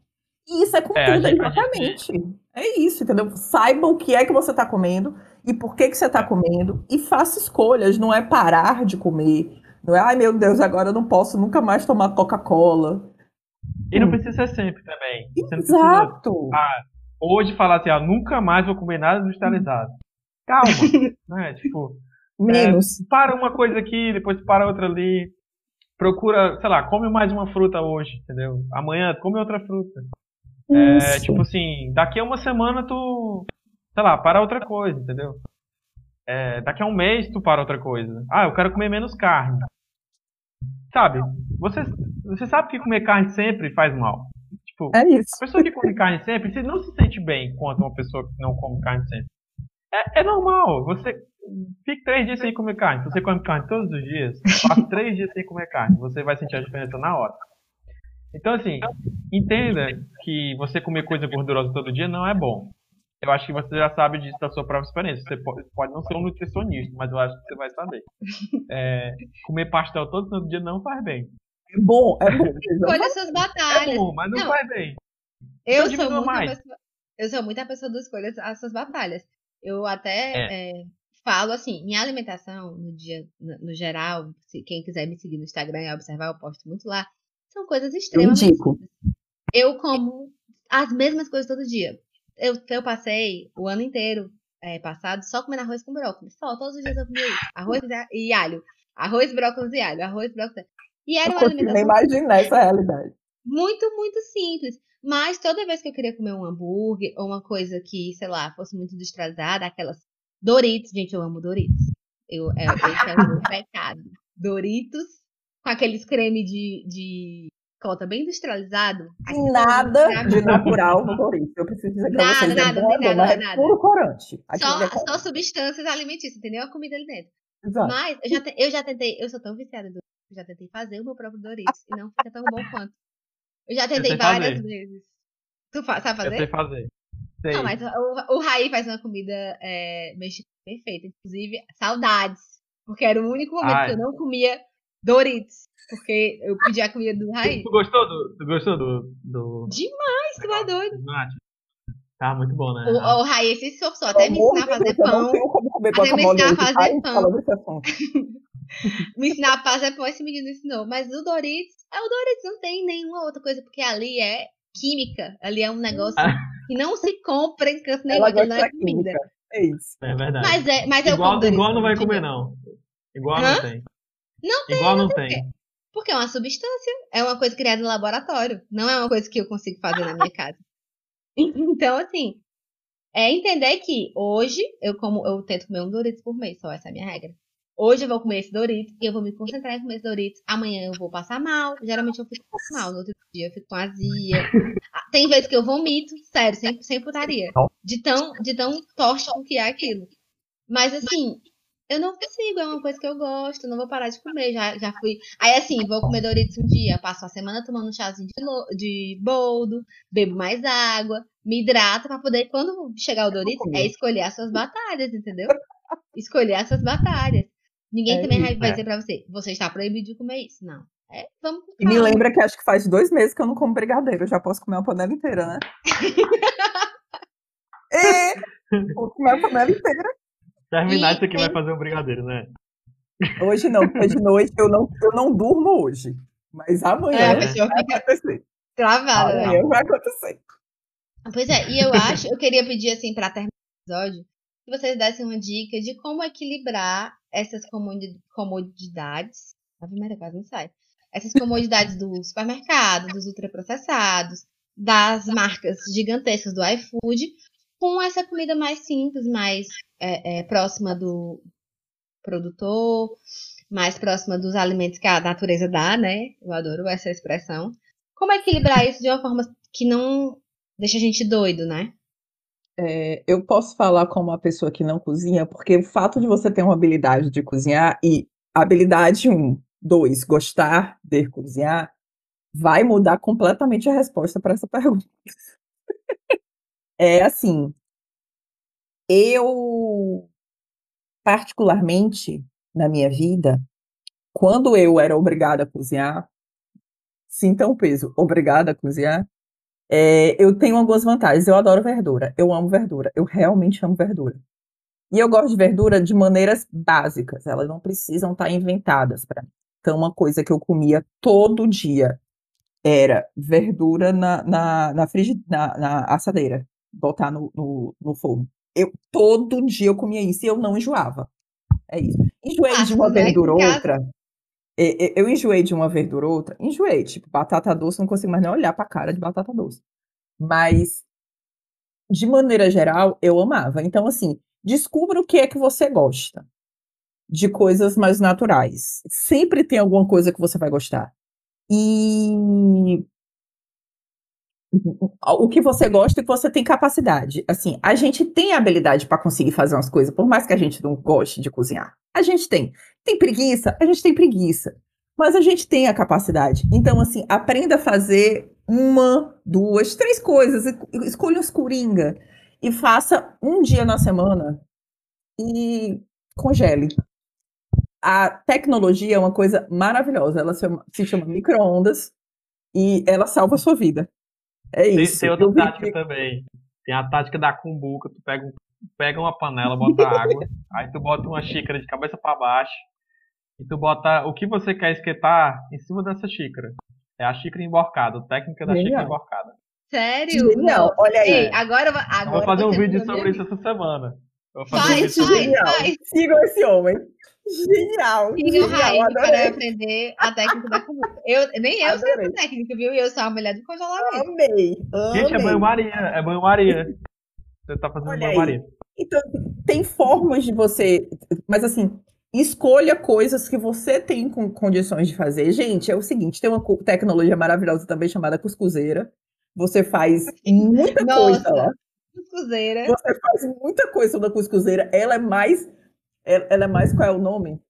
Isso é com é, tudo, exatamente. Gente... É isso, entendeu? Saiba o que é que você está comendo e por que, que você está comendo e faça escolhas, não é parar de comer. Não é, ai meu Deus, agora eu não posso nunca mais tomar Coca-Cola. E não hum. precisa ser sempre também. Exato. Precisa, ah, hoje falar assim, ah, nunca mais vou comer nada industrializado. Calma, né? Tipo, menos. É, para uma coisa aqui, depois para outra ali. Procura, sei lá, come mais uma fruta hoje, entendeu? Amanhã come outra fruta. É, tipo assim, daqui a uma semana tu, sei lá, para outra coisa, entendeu? É, daqui a um mês tu para outra coisa. Ah, eu quero comer menos carne. Sabe? Você, você sabe que comer carne sempre faz mal. Tipo, é isso. A pessoa que come carne sempre, você não se sente bem quanto uma pessoa que não come carne sempre. É, é normal. Você fica três dias sem comer carne. Se você come carne todos os dias, passa três dias sem comer carne. Você vai sentir a diferença na hora. Então, assim, entenda que você comer coisa gordurosa todo dia não é bom. Eu acho que você já sabe disso da sua própria experiência. Você pode, não ser um nutricionista, mas eu acho que você vai saber. É, comer pastel todo todo dia não faz bem. É bom, é bom. Escolha suas batalhas. É bom, mas não, não. faz bem. Eu sou, muito mais. Pessoa, eu sou muito a pessoa do escolha as suas batalhas. Eu até é. Falo assim, minha alimentação, no dia, no, no, geral, se quem quiser me seguir no Instagram e observar, eu posto muito lá, são coisas extremamente. Eu indico. Eu como as mesmas coisas todo dia. Eu, eu passei o ano inteiro é, passado só comendo arroz com brócolis. Só, todos os dias eu comia isso. Arroz e alho. Arroz, brócolis e alho. Arroz, brócolis. E era uma alimentação. imaginar essa realidade. Muito, muito simples. Mas toda vez que eu queria comer um hambúrguer ou uma coisa que, sei lá, fosse muito industrializada, aquelas Doritos, gente, eu amo Doritos. Eu, é, esse é o meu pecado. Doritos com aqueles creme de, de cota bem industrializado. Nada de natural no Doritos. Eu preciso dizer pra nada, vocês. Nada, é bom, nada, nada, nada. puro corante. Só, é só substâncias alimentícias, entendeu? A comida ali dentro. Exato. Mas eu já, te, eu já tentei, eu sou tão viciada do eu já tentei fazer o meu próprio Doritos e não fica tão bom quanto. Eu já tentei várias fazer. vezes. Tu sabe fazer? Eu sei fazer. Sei. Não, mas o, o Raí faz uma comida é, mexicana perfeita. Inclusive, saudades. Porque era o único momento Ai. que eu não comia Doritos. Porque eu pedi a comida do Raí. Tu gostou do. Tu gostou do. do... Demais, tu é doido. Tá muito bom, né? O, o Raí se esforçou até me ensinar a fazer pão. Até me ensinar a fazer pão. me ensinar a fazer pão, esse menino ensinou. Mas o Doritos, é o Doritos, não tem nenhuma outra coisa, porque ali é química. Ali é um negócio que não se compra em canto nenhum, não é comida. É isso. É verdade. Mas é, mas é igual, o igual não vai comer, não. Igual Hã? não tem. Não tem. Igual não, tem. tem. Porque é uma substância. É uma coisa criada no laboratório. Não é uma coisa que eu consigo fazer na minha casa. Então, assim, é entender que hoje eu como eu tento comer um Doritos por mês, só essa é a minha regra. Hoje eu vou comer esse Doritos e eu vou me concentrar em comer esse Doritos. Amanhã eu vou passar mal. Geralmente eu fico mal. No outro dia eu fico com azia. Ah, tem vezes que eu vomito, sério, sem, sem putaria. De tão, de tão tóxico que é aquilo. Mas assim, eu não consigo, é uma coisa que eu gosto, não vou parar de comer. Já, já fui. Aí assim, vou comer Doritos um dia, passo a semana tomando um chazinho de, lo... de boldo, bebo mais água, me hidrato para poder, quando chegar o Doritos, é escolher as suas batalhas, entendeu? Escolher as suas batalhas. Ninguém é também isso, vai dizer pra você, você está proibido de comer isso. Não. É, vamos com E me lembra que acho que faz dois meses que eu não como brigadeiro. Eu já posso comer uma panela inteira, né? é, vou comer a panela inteira. Terminar isso aqui vai fazer um brigadeiro, né? Hoje não, porque de noite eu não, eu não durmo hoje. Mas amanhã é, a pessoa vai fica acontecer. Travada, né? amanhã né? vai acontecer. Pois é, e eu acho, eu queria pedir assim, pra terminar o episódio, que vocês dessem uma dica de como equilibrar essas comodidades. A primeira quase não sai. Essas comodidades do supermercado, dos ultraprocessados, das marcas gigantescas do iFood, com essa comida mais simples, mais é, é, próxima do produtor, mais próxima dos alimentos que a natureza dá, né? Eu adoro essa expressão. Como equilibrar isso de uma forma que não deixa a gente doido, né? É, eu posso falar como uma pessoa que não cozinha, porque o fato de você ter uma habilidade de cozinhar e habilidade um, dois, gostar de cozinhar, vai mudar completamente a resposta para essa pergunta. é assim, eu particularmente na minha vida, quando eu era obrigada a cozinhar, sinta um peso, obrigada a cozinhar, É, eu tenho algumas vantagens. Eu adoro verdura. Eu amo verdura. Eu realmente amo verdura. E eu gosto de verdura de maneiras básicas. Elas não precisam estar inventadas para mim. Então, uma coisa que eu comia todo dia era verdura na, na, na, frigid... na, na assadeira, botar no, no, no forno. Eu, todo dia eu comia isso e eu não enjoava. É isso. Enjoei de uma né? verdura ou outra. Eu enjoei de uma verdura ou outra. Enjoei. Tipo, batata doce, não consigo mais nem olhar pra cara de batata doce. Mas, de maneira geral, eu amava. Então, assim, descubra o que é que você gosta de coisas mais naturais. Sempre tem alguma coisa que você vai gostar. E o que você gosta e que você tem capacidade. Assim, a gente tem habilidade para conseguir fazer umas coisas, por mais que a gente não goste de cozinhar. A gente tem. Tem preguiça? A gente tem preguiça. Mas a gente tem a capacidade. Então, assim, aprenda a fazer uma, duas, três coisas. Escolha os coringa e faça um dia na semana e congele. A tecnologia é uma coisa maravilhosa. Ela se chama, se chama micro-ondas e ela salva a sua vida. É isso. Tem, tem outra tática vi... também. Tem a tática da cumbuca. Tu pega, pega uma panela, bota água, aí tu bota uma xícara de cabeça para baixo e tu bota o que você quer esquentar em cima dessa xícara. É a xícara emborcada, a técnica da xícara emborcada. Sério? Não, olha aí. Ei, agora, agora eu vou fazer um vídeo sobre isso essa semana. Faz, faz, faz. Sigam esse homem. Genial. Sigam o Raí para aprender a técnica da comida. Eu, nem eu sei essa técnica, viu? E eu sou a mulher do congelamento. Amei. amei. Gente, é banho-maria. É banho-maria. Você tá fazendo banho-maria. Então, tem formas de você. Mas assim, escolha coisas que você tem com condições de fazer. Gente, é o seguinte: tem uma tecnologia maravilhosa também chamada cuscuzeira. Você faz muita Nossa. coisa lá cuscuzeira. Você faz muita coisa da cuscuzeira. Ela é mais. Ela é mais. Qual é o nome?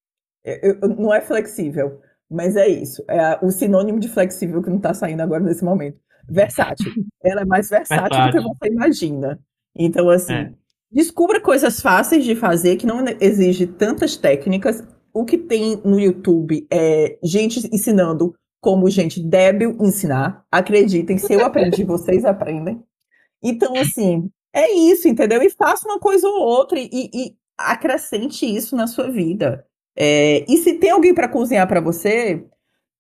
É, não é flexível, mas é isso. É o sinônimo de flexível que não está saindo agora nesse momento. Versátil. Ela é mais versátil, versátil. do que você imagina. Então, assim, é. descubra coisas fáceis de fazer que não exige tantas técnicas. O que tem no YouTube é gente ensinando como gente débil ensinar. Acreditem, se eu aprendi, vocês aprendem. Então, assim, é isso, entendeu? E faça uma coisa ou outra e, e acrescente isso na sua vida. É, e se tem alguém para cozinhar para você,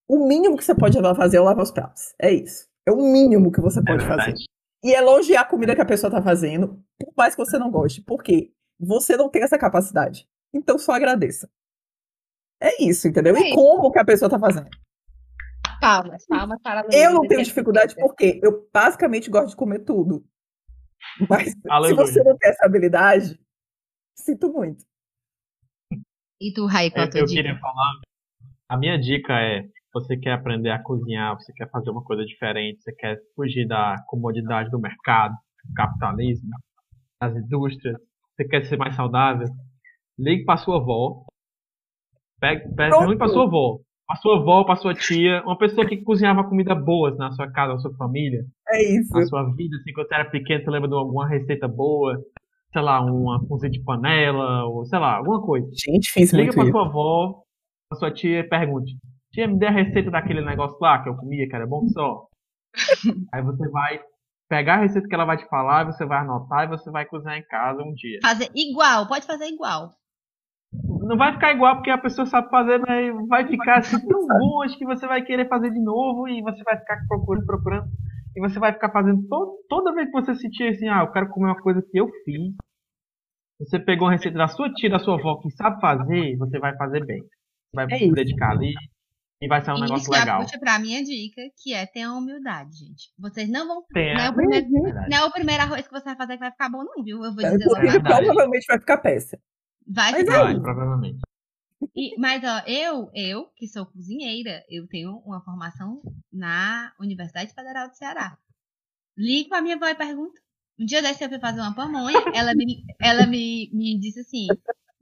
o mínimo que você pode fazer é lavar os pratos. É isso. É o mínimo que você é pode é fazer. E elogiar a comida que a pessoa tá fazendo, por mais que você não goste. Porque você não tem essa capacidade. Então só agradeça. É isso, entendeu? É e isso. como que a pessoa tá fazendo. Palmas, palmas para a Eu não tenho dificuldade porque eu basicamente gosto de comer tudo. Mas Aleluia. se você não tem essa habilidade, sinto muito. E tu, Raí, qual a tua eu dica? queria falar. A minha dica é: você quer aprender a cozinhar, você quer fazer uma coisa diferente, você quer fugir da comodidade do mercado, do capitalismo, das indústrias, você quer ser mais saudável, ligue para sua avó, pegue, pergunte para sua avó a sua avó, para sua tia, uma pessoa que cozinhava comida boas na sua casa, na sua família. É isso. Na sua vida, assim, quando você era pequeno, você lembra de alguma receita boa? Sei lá, uma cozinha de panela, ou sei lá, alguma coisa. Gente, fiz Liga muito pra isso. sua avó, pra sua tia e pergunte: Tia, me dê a receita daquele negócio lá que eu comia, que era bom só. Aí você vai pegar a receita que ela vai te falar, você vai anotar e você vai cozinhar em casa um dia. Fazer igual, pode fazer igual não vai ficar igual porque a pessoa sabe fazer, mas vai ficar assim, tão bom, acho que você vai querer fazer de novo e você vai ficar procurando, procurando. E você vai ficar fazendo todo, toda vez que você sentir assim, ah, eu quero comer uma coisa que eu fiz. Você pegou uma receita da sua tia, da sua avó que sabe fazer, você vai fazer bem. Você vai é se dedicar ali e vai ser um isso negócio legal. Puxa pra minha dica, que é ter a humildade, gente. Vocês não vão. Tem, não, é o primeiro, não é o primeiro arroz que você vai fazer que vai ficar bom, não, viu? Eu vou é, dizer é, provavelmente vai ficar peça. Vai ficar. Vai, provavelmente. E, mas ó, eu, eu, que sou cozinheira, eu tenho uma formação na Universidade Federal do Ceará. Ligo pra minha avó e pergunto. Um dia desse eu fui fazer uma pamonha, ela me, ela me, me disse assim: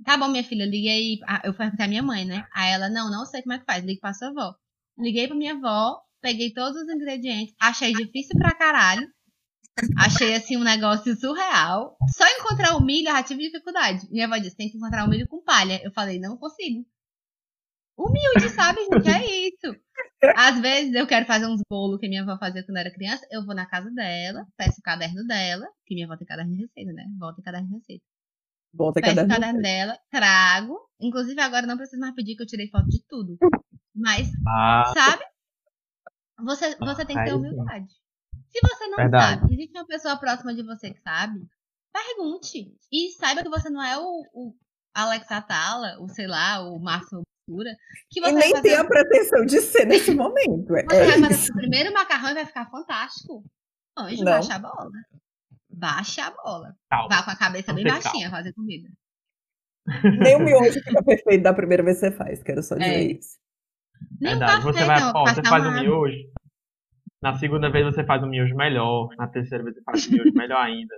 Tá bom, minha filha, liguei. Eu fui perguntar à minha mãe, né? Aí ela, não, não sei como é que faz, ligue pra sua avó. Liguei pra minha avó, peguei todos os ingredientes, achei difícil pra caralho. Achei assim um negócio surreal. Só encontrar o milho eu já tive dificuldade. Minha avó disse: tem que encontrar o milho com palha. Eu falei: não consigo. Humilde, sabe, gente? É isso. Às vezes eu quero fazer uns bolos que minha avó fazia quando era criança, eu vou na casa dela, peço o caderno dela, que minha avó tem caderno de receita, né? Vó tem caderno de receita. Volta Peço o caderno. caderno dela, trago. Inclusive agora não preciso mais pedir que eu tirei foto de tudo. Mas, Ah, sabe? Você, você tem que ter humildade. Se você não Verdade. sabe, existe uma pessoa próxima de você que sabe, pergunte. E saiba que você não é o, o Alex Atala, o sei lá, o Márcio Obscura, que E você vai nem fazer tem a pretensão de ser nesse momento. É, Você vai é fazer isso. o primeiro macarrão e vai ficar fantástico. Anjo, Não. baixa a bola. Baixa a bola. calma. Vá com a cabeça Vamos bem baixinha fazer comida. Nem o miojo fica perfeito da primeira vez que você faz, quero só dizer É. isso. Nem Verdade. Você vai, não, ó, você faz uma um água. miojo. Na segunda vez você faz um miojo melhor. Na terceira vez você faz um miojo melhor ainda.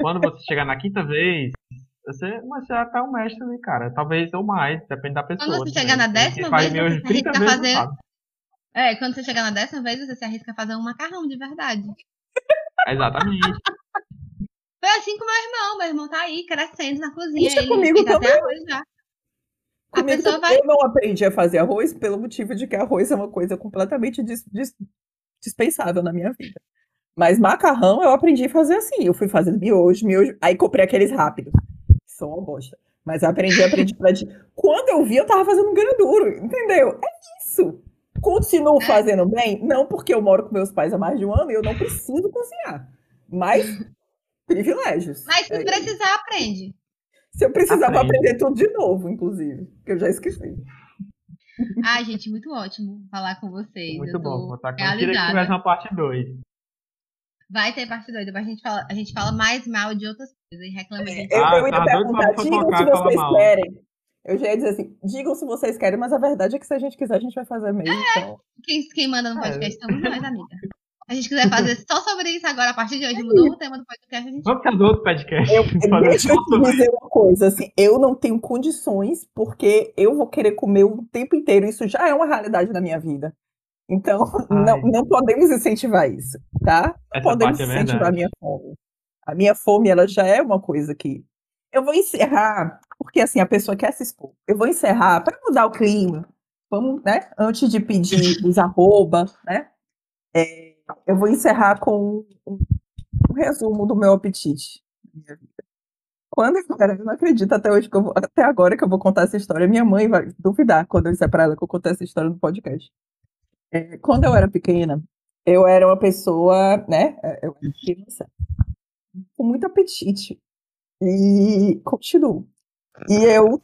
Quando você chegar na quinta vez, você, mas você já tá um mestre ali, cara. Talvez ou mais, depende da pessoa. Quando você também. chegar na décima vez, miojo você se 30 arrisca a vezes, fazer-. É, quando você chegar na décima vez, você se arrisca a fazer um macarrão de verdade. Exatamente. Foi assim com meu irmão. Meu irmão tá aí, crescendo na cozinha. Isso é ele comigo até também. arroz já. A Comigo pessoa vai. Eu não aprendi a fazer arroz pelo motivo de que arroz é uma coisa completamente dis- dis- dispensável na minha vida. Mas macarrão eu aprendi a fazer assim. Eu fui fazendo miojo, miojo. Aí comprei aqueles rápidos. São uma bosta. Mas eu aprendi, aprendi, aprendi. Quando eu vi, eu tava fazendo um grão duro, entendeu? É isso. Continuo É. fazendo bem, não porque eu moro com meus pais há mais de um ano e eu não preciso cozinhar. Mas privilégios. Mas se É isso. precisar, aprende. Se eu precisava Aprende. aprender tudo de novo, inclusive, que eu já esqueci. Ai, gente, muito ótimo falar com vocês. Muito bom. Vou estar com... Eu queria que tivesse uma parte 2. Vai ter parte 2, depois a gente fala, a gente fala mais mal de outras coisas e reclama de Eu, Ah, eu ia tá perguntar, digam se vocês mal. querem. Eu já ia dizer assim, digam se vocês querem, mas a verdade é que se a gente quiser, a gente vai fazer mesmo. Então, Quem, quem manda no É. podcast somos nós, amiga. A gente quiser fazer só sobre isso agora, a partir de hoje, mudou o tema do podcast, a gente Vamos fazer outro podcast. eu, Fazer deixa eu te dizer uma coisa, assim, eu não tenho condições, porque eu vou querer comer o tempo inteiro. Isso já é uma realidade na minha vida. Então, não, Ai. não podemos incentivar isso, tá? Não Essa podemos parte é incentivar a minha fome. A minha fome, ela já é uma coisa que. Eu vou encerrar, porque assim, a pessoa quer se expor. Eu vou encerrar para mudar o clima. Vamos, né? Antes de pedir os arroba, né? É, eu vou encerrar com um, um resumo do meu apetite na minha vida. Quando eu era, eu não acredito até hoje que eu vou, até agora que eu vou contar essa história. Minha mãe vai duvidar quando eu disser para ela que eu contei essa história no podcast. É, quando eu era pequena, eu era uma pessoa, né? é, Eu era criança com muito apetite. E continuo. E eu.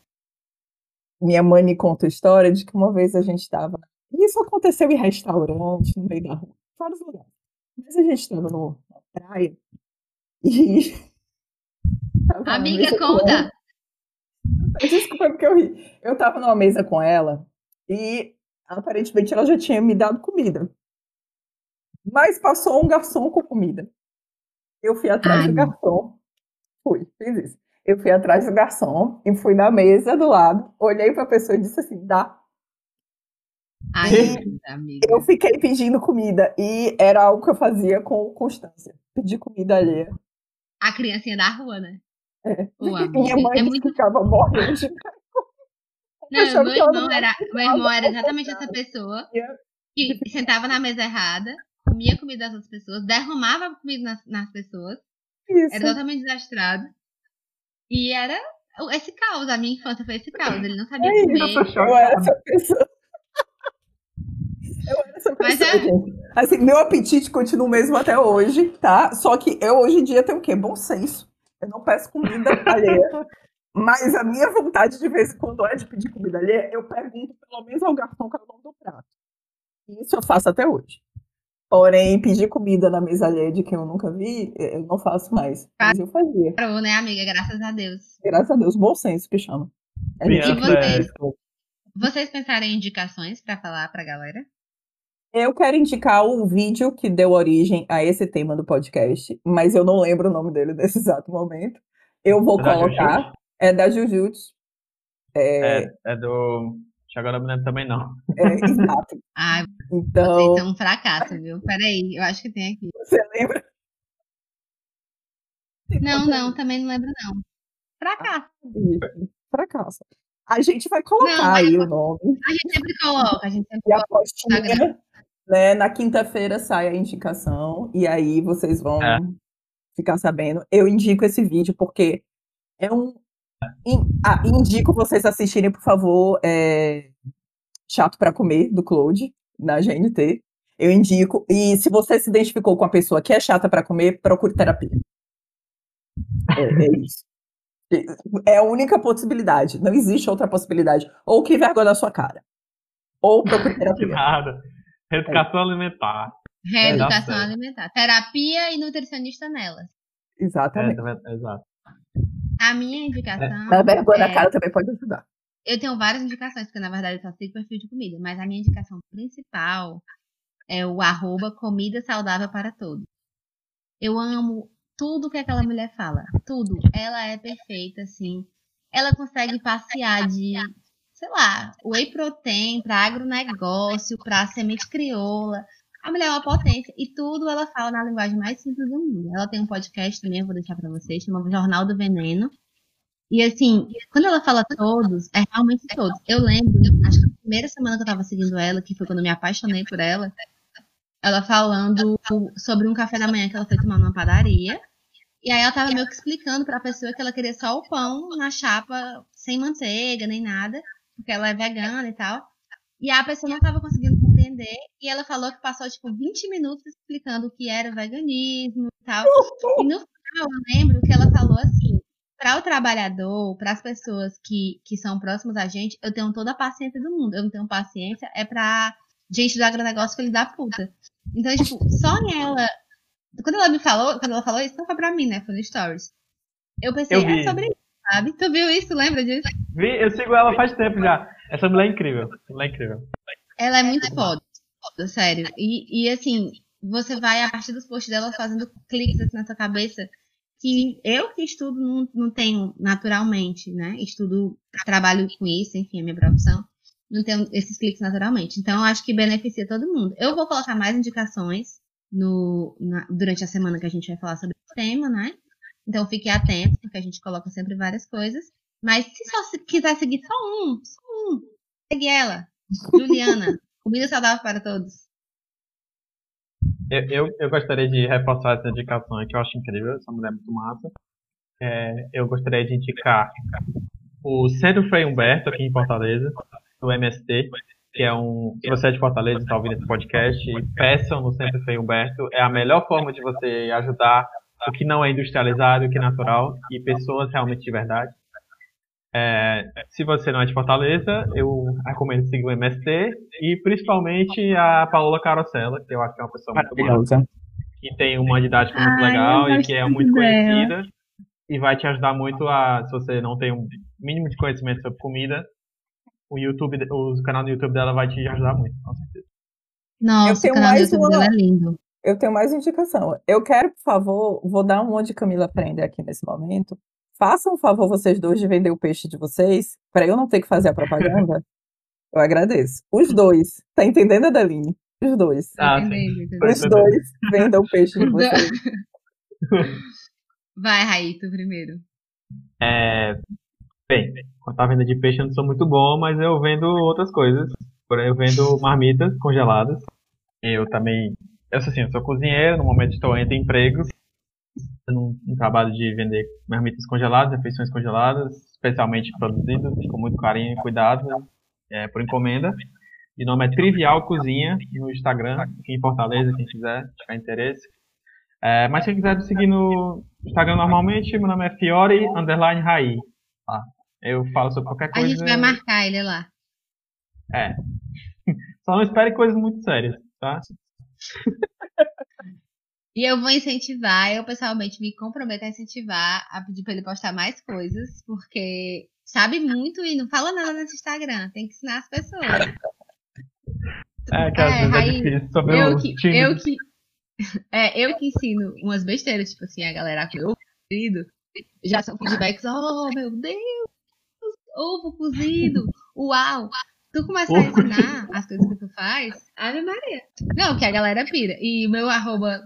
Minha mãe me conta a história de que uma vez a gente estava. Isso aconteceu em restaurante, no meio da rua, vários lugares. Mas a gente estava na praia e. Amiga, conta. Desculpa é porque eu ri. Eu tava numa mesa com ela e aparentemente ela já tinha me dado comida. Mas passou um garçom com comida. Eu fui atrás Ai. do garçom. Fui, fiz isso. Eu fui atrás do garçom e fui na mesa do lado, olhei pra pessoa e disse assim: dá. Ai, amiga. Eu fiquei pedindo comida e era algo que eu fazia com constância. Pedir comida alheia. A criancinha da rua, né? É. Ô, Minha mãe é muito ficava morrendo de Não, meu irmão era, meu irmão era exatamente essa pessoa que sentava na mesa errada, comia comida das outras pessoas, derramava comida nas, nas pessoas, isso. era totalmente desastrado. E era esse caos, a minha infância foi esse caos. Ele não sabia É comer. Eu era essa pessoa. Eu era essa Mas pessoa, é- gente. Assim, meu apetite continua o mesmo até hoje, tá? Só que eu hoje em dia tenho o quê? Bom senso. Eu não peço comida alheia. Mas a minha vontade de vez em quando é de pedir comida alheia, eu pergunto pelo menos ao garçom qual é o nome do prato. E Isso eu faço até hoje. Porém, pedir comida na mesa alheia de quem eu nunca vi, eu não faço mais. Mas eu fazia. Parou, né, amiga? Graças a Deus. Graças a Deus, bom senso que chama. Gente E é- vocês? Vocês pensaram em indicações pra falar pra galera? Eu quero indicar o vídeo que deu origem a esse tema do podcast, mas eu não lembro o nome dele nesse exato momento. Eu vou É da colocar. Jujutsu? É da Jujutsu. É, É, é do. Agora eu me lembro também não. é, exato. Ai, Então, vocês são um fracasso, viu? Peraí, eu acho que tem aqui. você lembra? Não, não, também não lembro, não. Fracasso. Isso, Fracasso. A gente vai colocar não, aí o nome. A gente sempre coloca, a gente sempre e coloca. A postinha, né, na quinta-feira sai a indicação, e aí vocês vão é. ficar sabendo. Eu indico esse vídeo porque é um. Ah, indico vocês assistirem, por favor, é... Chato para Comer, do Claude, na GNT. Eu indico. E se você se identificou com a pessoa que é chata para comer, procure terapia. É, é isso. É a única possibilidade. Não existe outra possibilidade. Ou que vergonha na sua cara. Ou procure terapia. Nada. Reeducação é. alimentar. Reeducação é, alimentar. Terapia e nutricionista nelas. Exatamente. É, exato. A minha indicação. A vergonha na cara também pode ajudar. Eu tenho várias indicações, porque na verdade eu só sigo perfil de comida, mas a minha indicação principal é o arroba comida saudável para todos. Eu amo tudo que aquela mulher fala. Tudo. Ela é perfeita, assim. Ela consegue passear de, sei lá, whey protein para agronegócio, para semente crioula. A mulher é uma potência. E tudo ela fala na linguagem mais simples do mundo. Ela tem um podcast também, eu vou deixar para vocês, chama Jornal do Veneno. E assim, quando ela fala todos, é realmente todos. Eu lembro, acho que a primeira semana que eu tava seguindo ela, que foi quando eu me apaixonei por ela, ela falando sobre um café da manhã que ela foi tomar numa padaria. E aí ela tava meio que explicando pra pessoa que ela queria só o pão na chapa, sem manteiga, nem nada, porque ela é vegana e tal. E a pessoa não tava conseguindo compreender. E ela falou que passou, tipo, 20 minutos explicando o que era veganismo e tal. E no final, eu lembro que ela falou assim: para o trabalhador, para as pessoas que, que são próximas a gente, eu tenho toda a paciência do mundo. Eu não tenho paciência, é pra gente do agronegócio filho da puta. Então, tipo, só nela quando ela me falou, quando ela falou isso, não foi pra mim, né? Foi no Stories. Eu pensei, eu é sobre isso, sabe? Tu viu isso? Lembra disso? Vi, eu sigo ela faz tempo já. Essa mulher é incrível. Essa mulher é incrível. Ela é muito foda, sério. E, e assim, você vai, a partir dos posts dela, fazendo cliques assim na sua cabeça que eu que estudo não, não tenho naturalmente, né? Estudo, trabalho com isso, enfim, é minha profissão. Não tenho esses cliques naturalmente. Então, eu acho que beneficia todo mundo. Eu vou colocar mais indicações no, na, durante a semana que a gente vai falar sobre o tema, né? Então fique atento, porque a gente coloca sempre várias coisas. Mas se só se quiser seguir só um, só um, segue ela, Juliana. Comida saudável para todos. Eu, eu, eu, gostaria de reforçar essa indicação que eu acho incrível, essa mulher é muito massa. É, eu gostaria de indicar o Centro Frei Humberto aqui em Fortaleza, do MST, que é um. Se você é de Fortaleza e está ouvindo esse podcast, peçam no Centro Feio Humberto. É a melhor forma de você ajudar o que não é industrializado, o que é natural e pessoas realmente de verdade. É, se você não é de Fortaleza, eu recomendo seguir o MST e principalmente a Paola Carosella, que eu acho que é uma pessoa muito boa, que tem uma didática muito Ai, legal e que é muito conhecida e vai te ajudar muito a, se você não tem um mínimo de conhecimento sobre comida, o YouTube, o canal do YouTube dela vai te ajudar muito, com certeza. Nossa, o canal do YouTube uma... dela é lindo. Eu tenho mais indicação. Eu quero, por favor, vou dar um monte de Camila aprender aqui nesse momento. Façam um favor vocês dois de vender o peixe de vocês, para eu não ter que fazer a propaganda. eu agradeço. Os dois. Tá entendendo, Adeline? Os dois. Ah, Os dois vendam o peixe de vocês. Vai, Raíto, primeiro. É, Bem, quanto à venda de peixe eu não sou muito bom, mas eu vendo outras coisas. Eu vendo marmitas congeladas. Eu também. Eu assim, eu sou cozinheiro, no momento estou entre empregos. Num, num trabalho de vender marmitas congeladas, refeições congeladas, especialmente produzidas com muito carinho e cuidado, é, por encomenda. E o nome é Trivial Cozinha no Instagram, aqui em Fortaleza, quem quiser, tiver interesse. É, mas quem quiser me seguir no Instagram normalmente, meu nome é Fiore Underline Rai. Tá? Eu falo sobre qualquer coisa. A gente vai marcar ele lá. É. Só não espere coisas muito sérias, tá? E eu vou incentivar, eu pessoalmente me comprometo a incentivar a pedir pra ele postar mais coisas, porque sabe muito e não fala nada nesse Instagram, tem que ensinar as pessoas. É, que às é, vezes é difícil sobre eu o que, time. eu que É, eu que ensino umas besteiras, tipo assim, a galera que eu já são feedbacks, oh meu Deus, ovo cozido, uau. Tu começa a ensinar as coisas que tu faz, Ave Maria. Não, que a galera pira. E o meu arroba,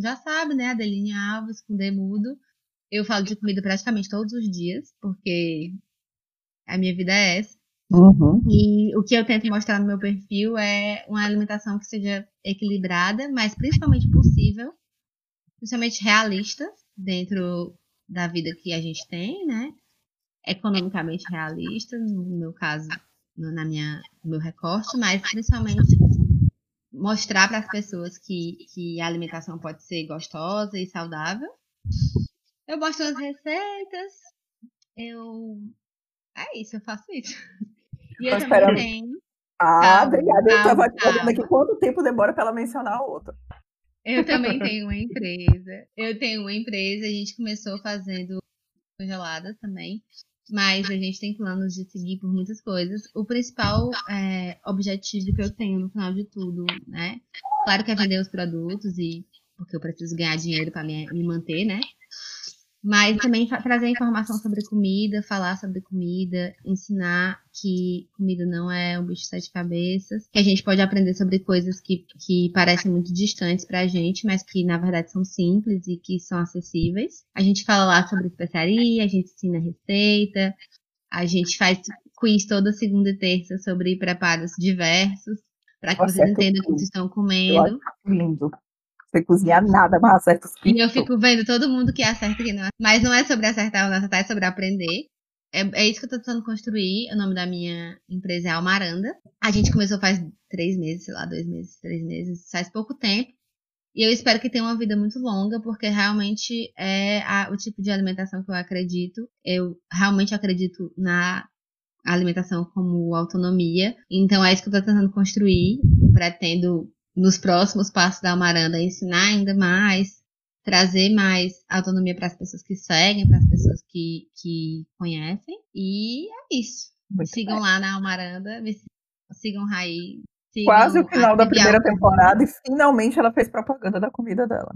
já sabe, né, Adeline Alves, com demudo. Eu falo de comida praticamente todos os dias, porque A minha vida é essa. Uhum. E o que eu tento mostrar no meu perfil é uma alimentação que seja equilibrada, mas principalmente possível, principalmente realista dentro da vida que a gente tem, né? Economicamente realista, no meu caso, no, na minha, no meu recorte, mas principalmente mostrar para as pessoas que, que a alimentação pode ser gostosa e saudável. Eu mostro as receitas, eu. É isso, eu faço isso. E eu também tenho. Ah, Calma, obrigada. Eu estava olhando calma. aqui quanto tempo demora para ela mencionar a outra. Eu também tenho uma empresa. Eu tenho uma empresa, a gente começou fazendo congeladas também. Mas a gente tem planos de seguir por muitas coisas. O principal é, objetivo que eu tenho no final de tudo, né? Claro que é vender os produtos e porque eu preciso ganhar dinheiro para me, me manter, né? Mas também trazer informação sobre comida, falar sobre comida, ensinar que comida não é um bicho de sete cabeças, que a gente pode aprender sobre coisas que, que parecem muito distantes pra gente, mas que na verdade são simples e que são acessíveis. A gente fala lá sobre especiaria, a gente ensina receita, a gente faz quiz toda segunda e terça sobre preparos diversos, para que vocês Acerta entendam o que vocês estão Eu comendo. lindo. Você cozinhar nada, mas acerta os E eu fico vendo todo mundo que acerta e que não acerta. Mas não é sobre acertar ou não acertar, é sobre aprender. É, é isso que eu tô tentando construir. O nome da minha empresa é Almaranda. A gente começou faz três meses, sei lá, dois meses, três meses, faz pouco tempo. E eu espero que tenha uma vida muito longa, porque realmente é a- o tipo de alimentação que eu acredito. Eu realmente acredito na alimentação como autonomia. Então é isso que eu tô tentando construir. Eu pretendo, nos próximos passos da Almaranda, ensinar ainda mais, trazer mais autonomia para as pessoas que seguem, para as pessoas que, que conhecem. E é isso. Muito sigam bem. lá na Almaranda, me sigam, Raí. Sigam Quase o final da primeira temporada e finalmente ela fez propaganda da comida dela.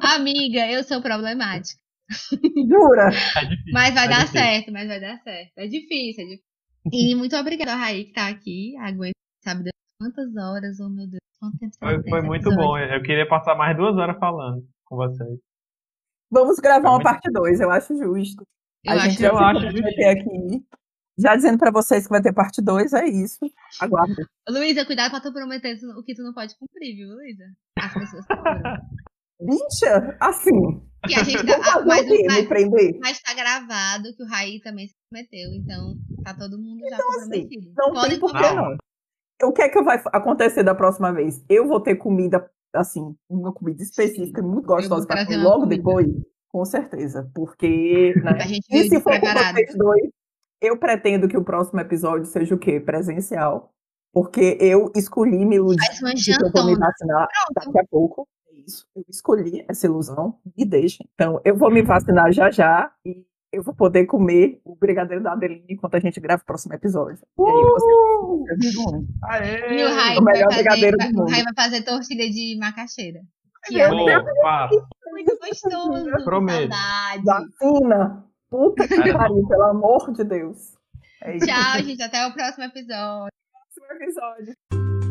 Amiga, eu sou problemática. Jura? É difícil. Mas vai é dar difícil. certo, mas vai dar certo. É difícil, é difícil. E muito obrigada a Raí que tá aqui. Aguenta, sabe Deus quantas horas, oh meu Deus, quanto tempo Foi, foi muito episódio? bom. Eu queria passar mais duas horas falando com vocês. Vamos gravar Foi uma muito- parte 2, eu acho justo. Eu a acho gente já eu acho vai ter aqui. Já dizendo pra vocês que vai ter parte 2, é isso. Aguardem. Luísa, cuidado pra tu prometer o que tu não pode cumprir, viu, Luísa? As pessoas. Bicha, assim. E a gente Vou tá, fazer mas, o mas, prender? mas tá gravado que o Raí também se comprometeu, então tá todo mundo já Então, assim, comprometido. Não Podem tem por que. Não. O que é que vai acontecer da próxima vez? Eu vou ter comida, assim, uma comida específica, muito gostosa pra comer logo comida. depois? Com certeza. Porque, né? A gente E se for com vocês dois, eu pretendo que o próximo episódio seja o quê? Presencial. Porque eu escolhi me iludir que eu vou me vacinar Pronto. daqui a pouco. É isso. Eu escolhi essa ilusão. Me deixem. Então, eu vou me vacinar já já e eu vou poder comer o brigadeiro da Adeline enquanto a gente grava o próximo episódio. E aí Uh! você. Aê! E o Raí O vai melhor fazer, brigadeiro do vai- o mundo. Raí vai fazer tortilha de macaxeira. Que é muito gostoso. Prometo. Saudade. Vacina! Puta que Cara, pariu, pelo amor de Deus. É isso. Tchau, gente. Até o próximo episódio. Próximo episódio.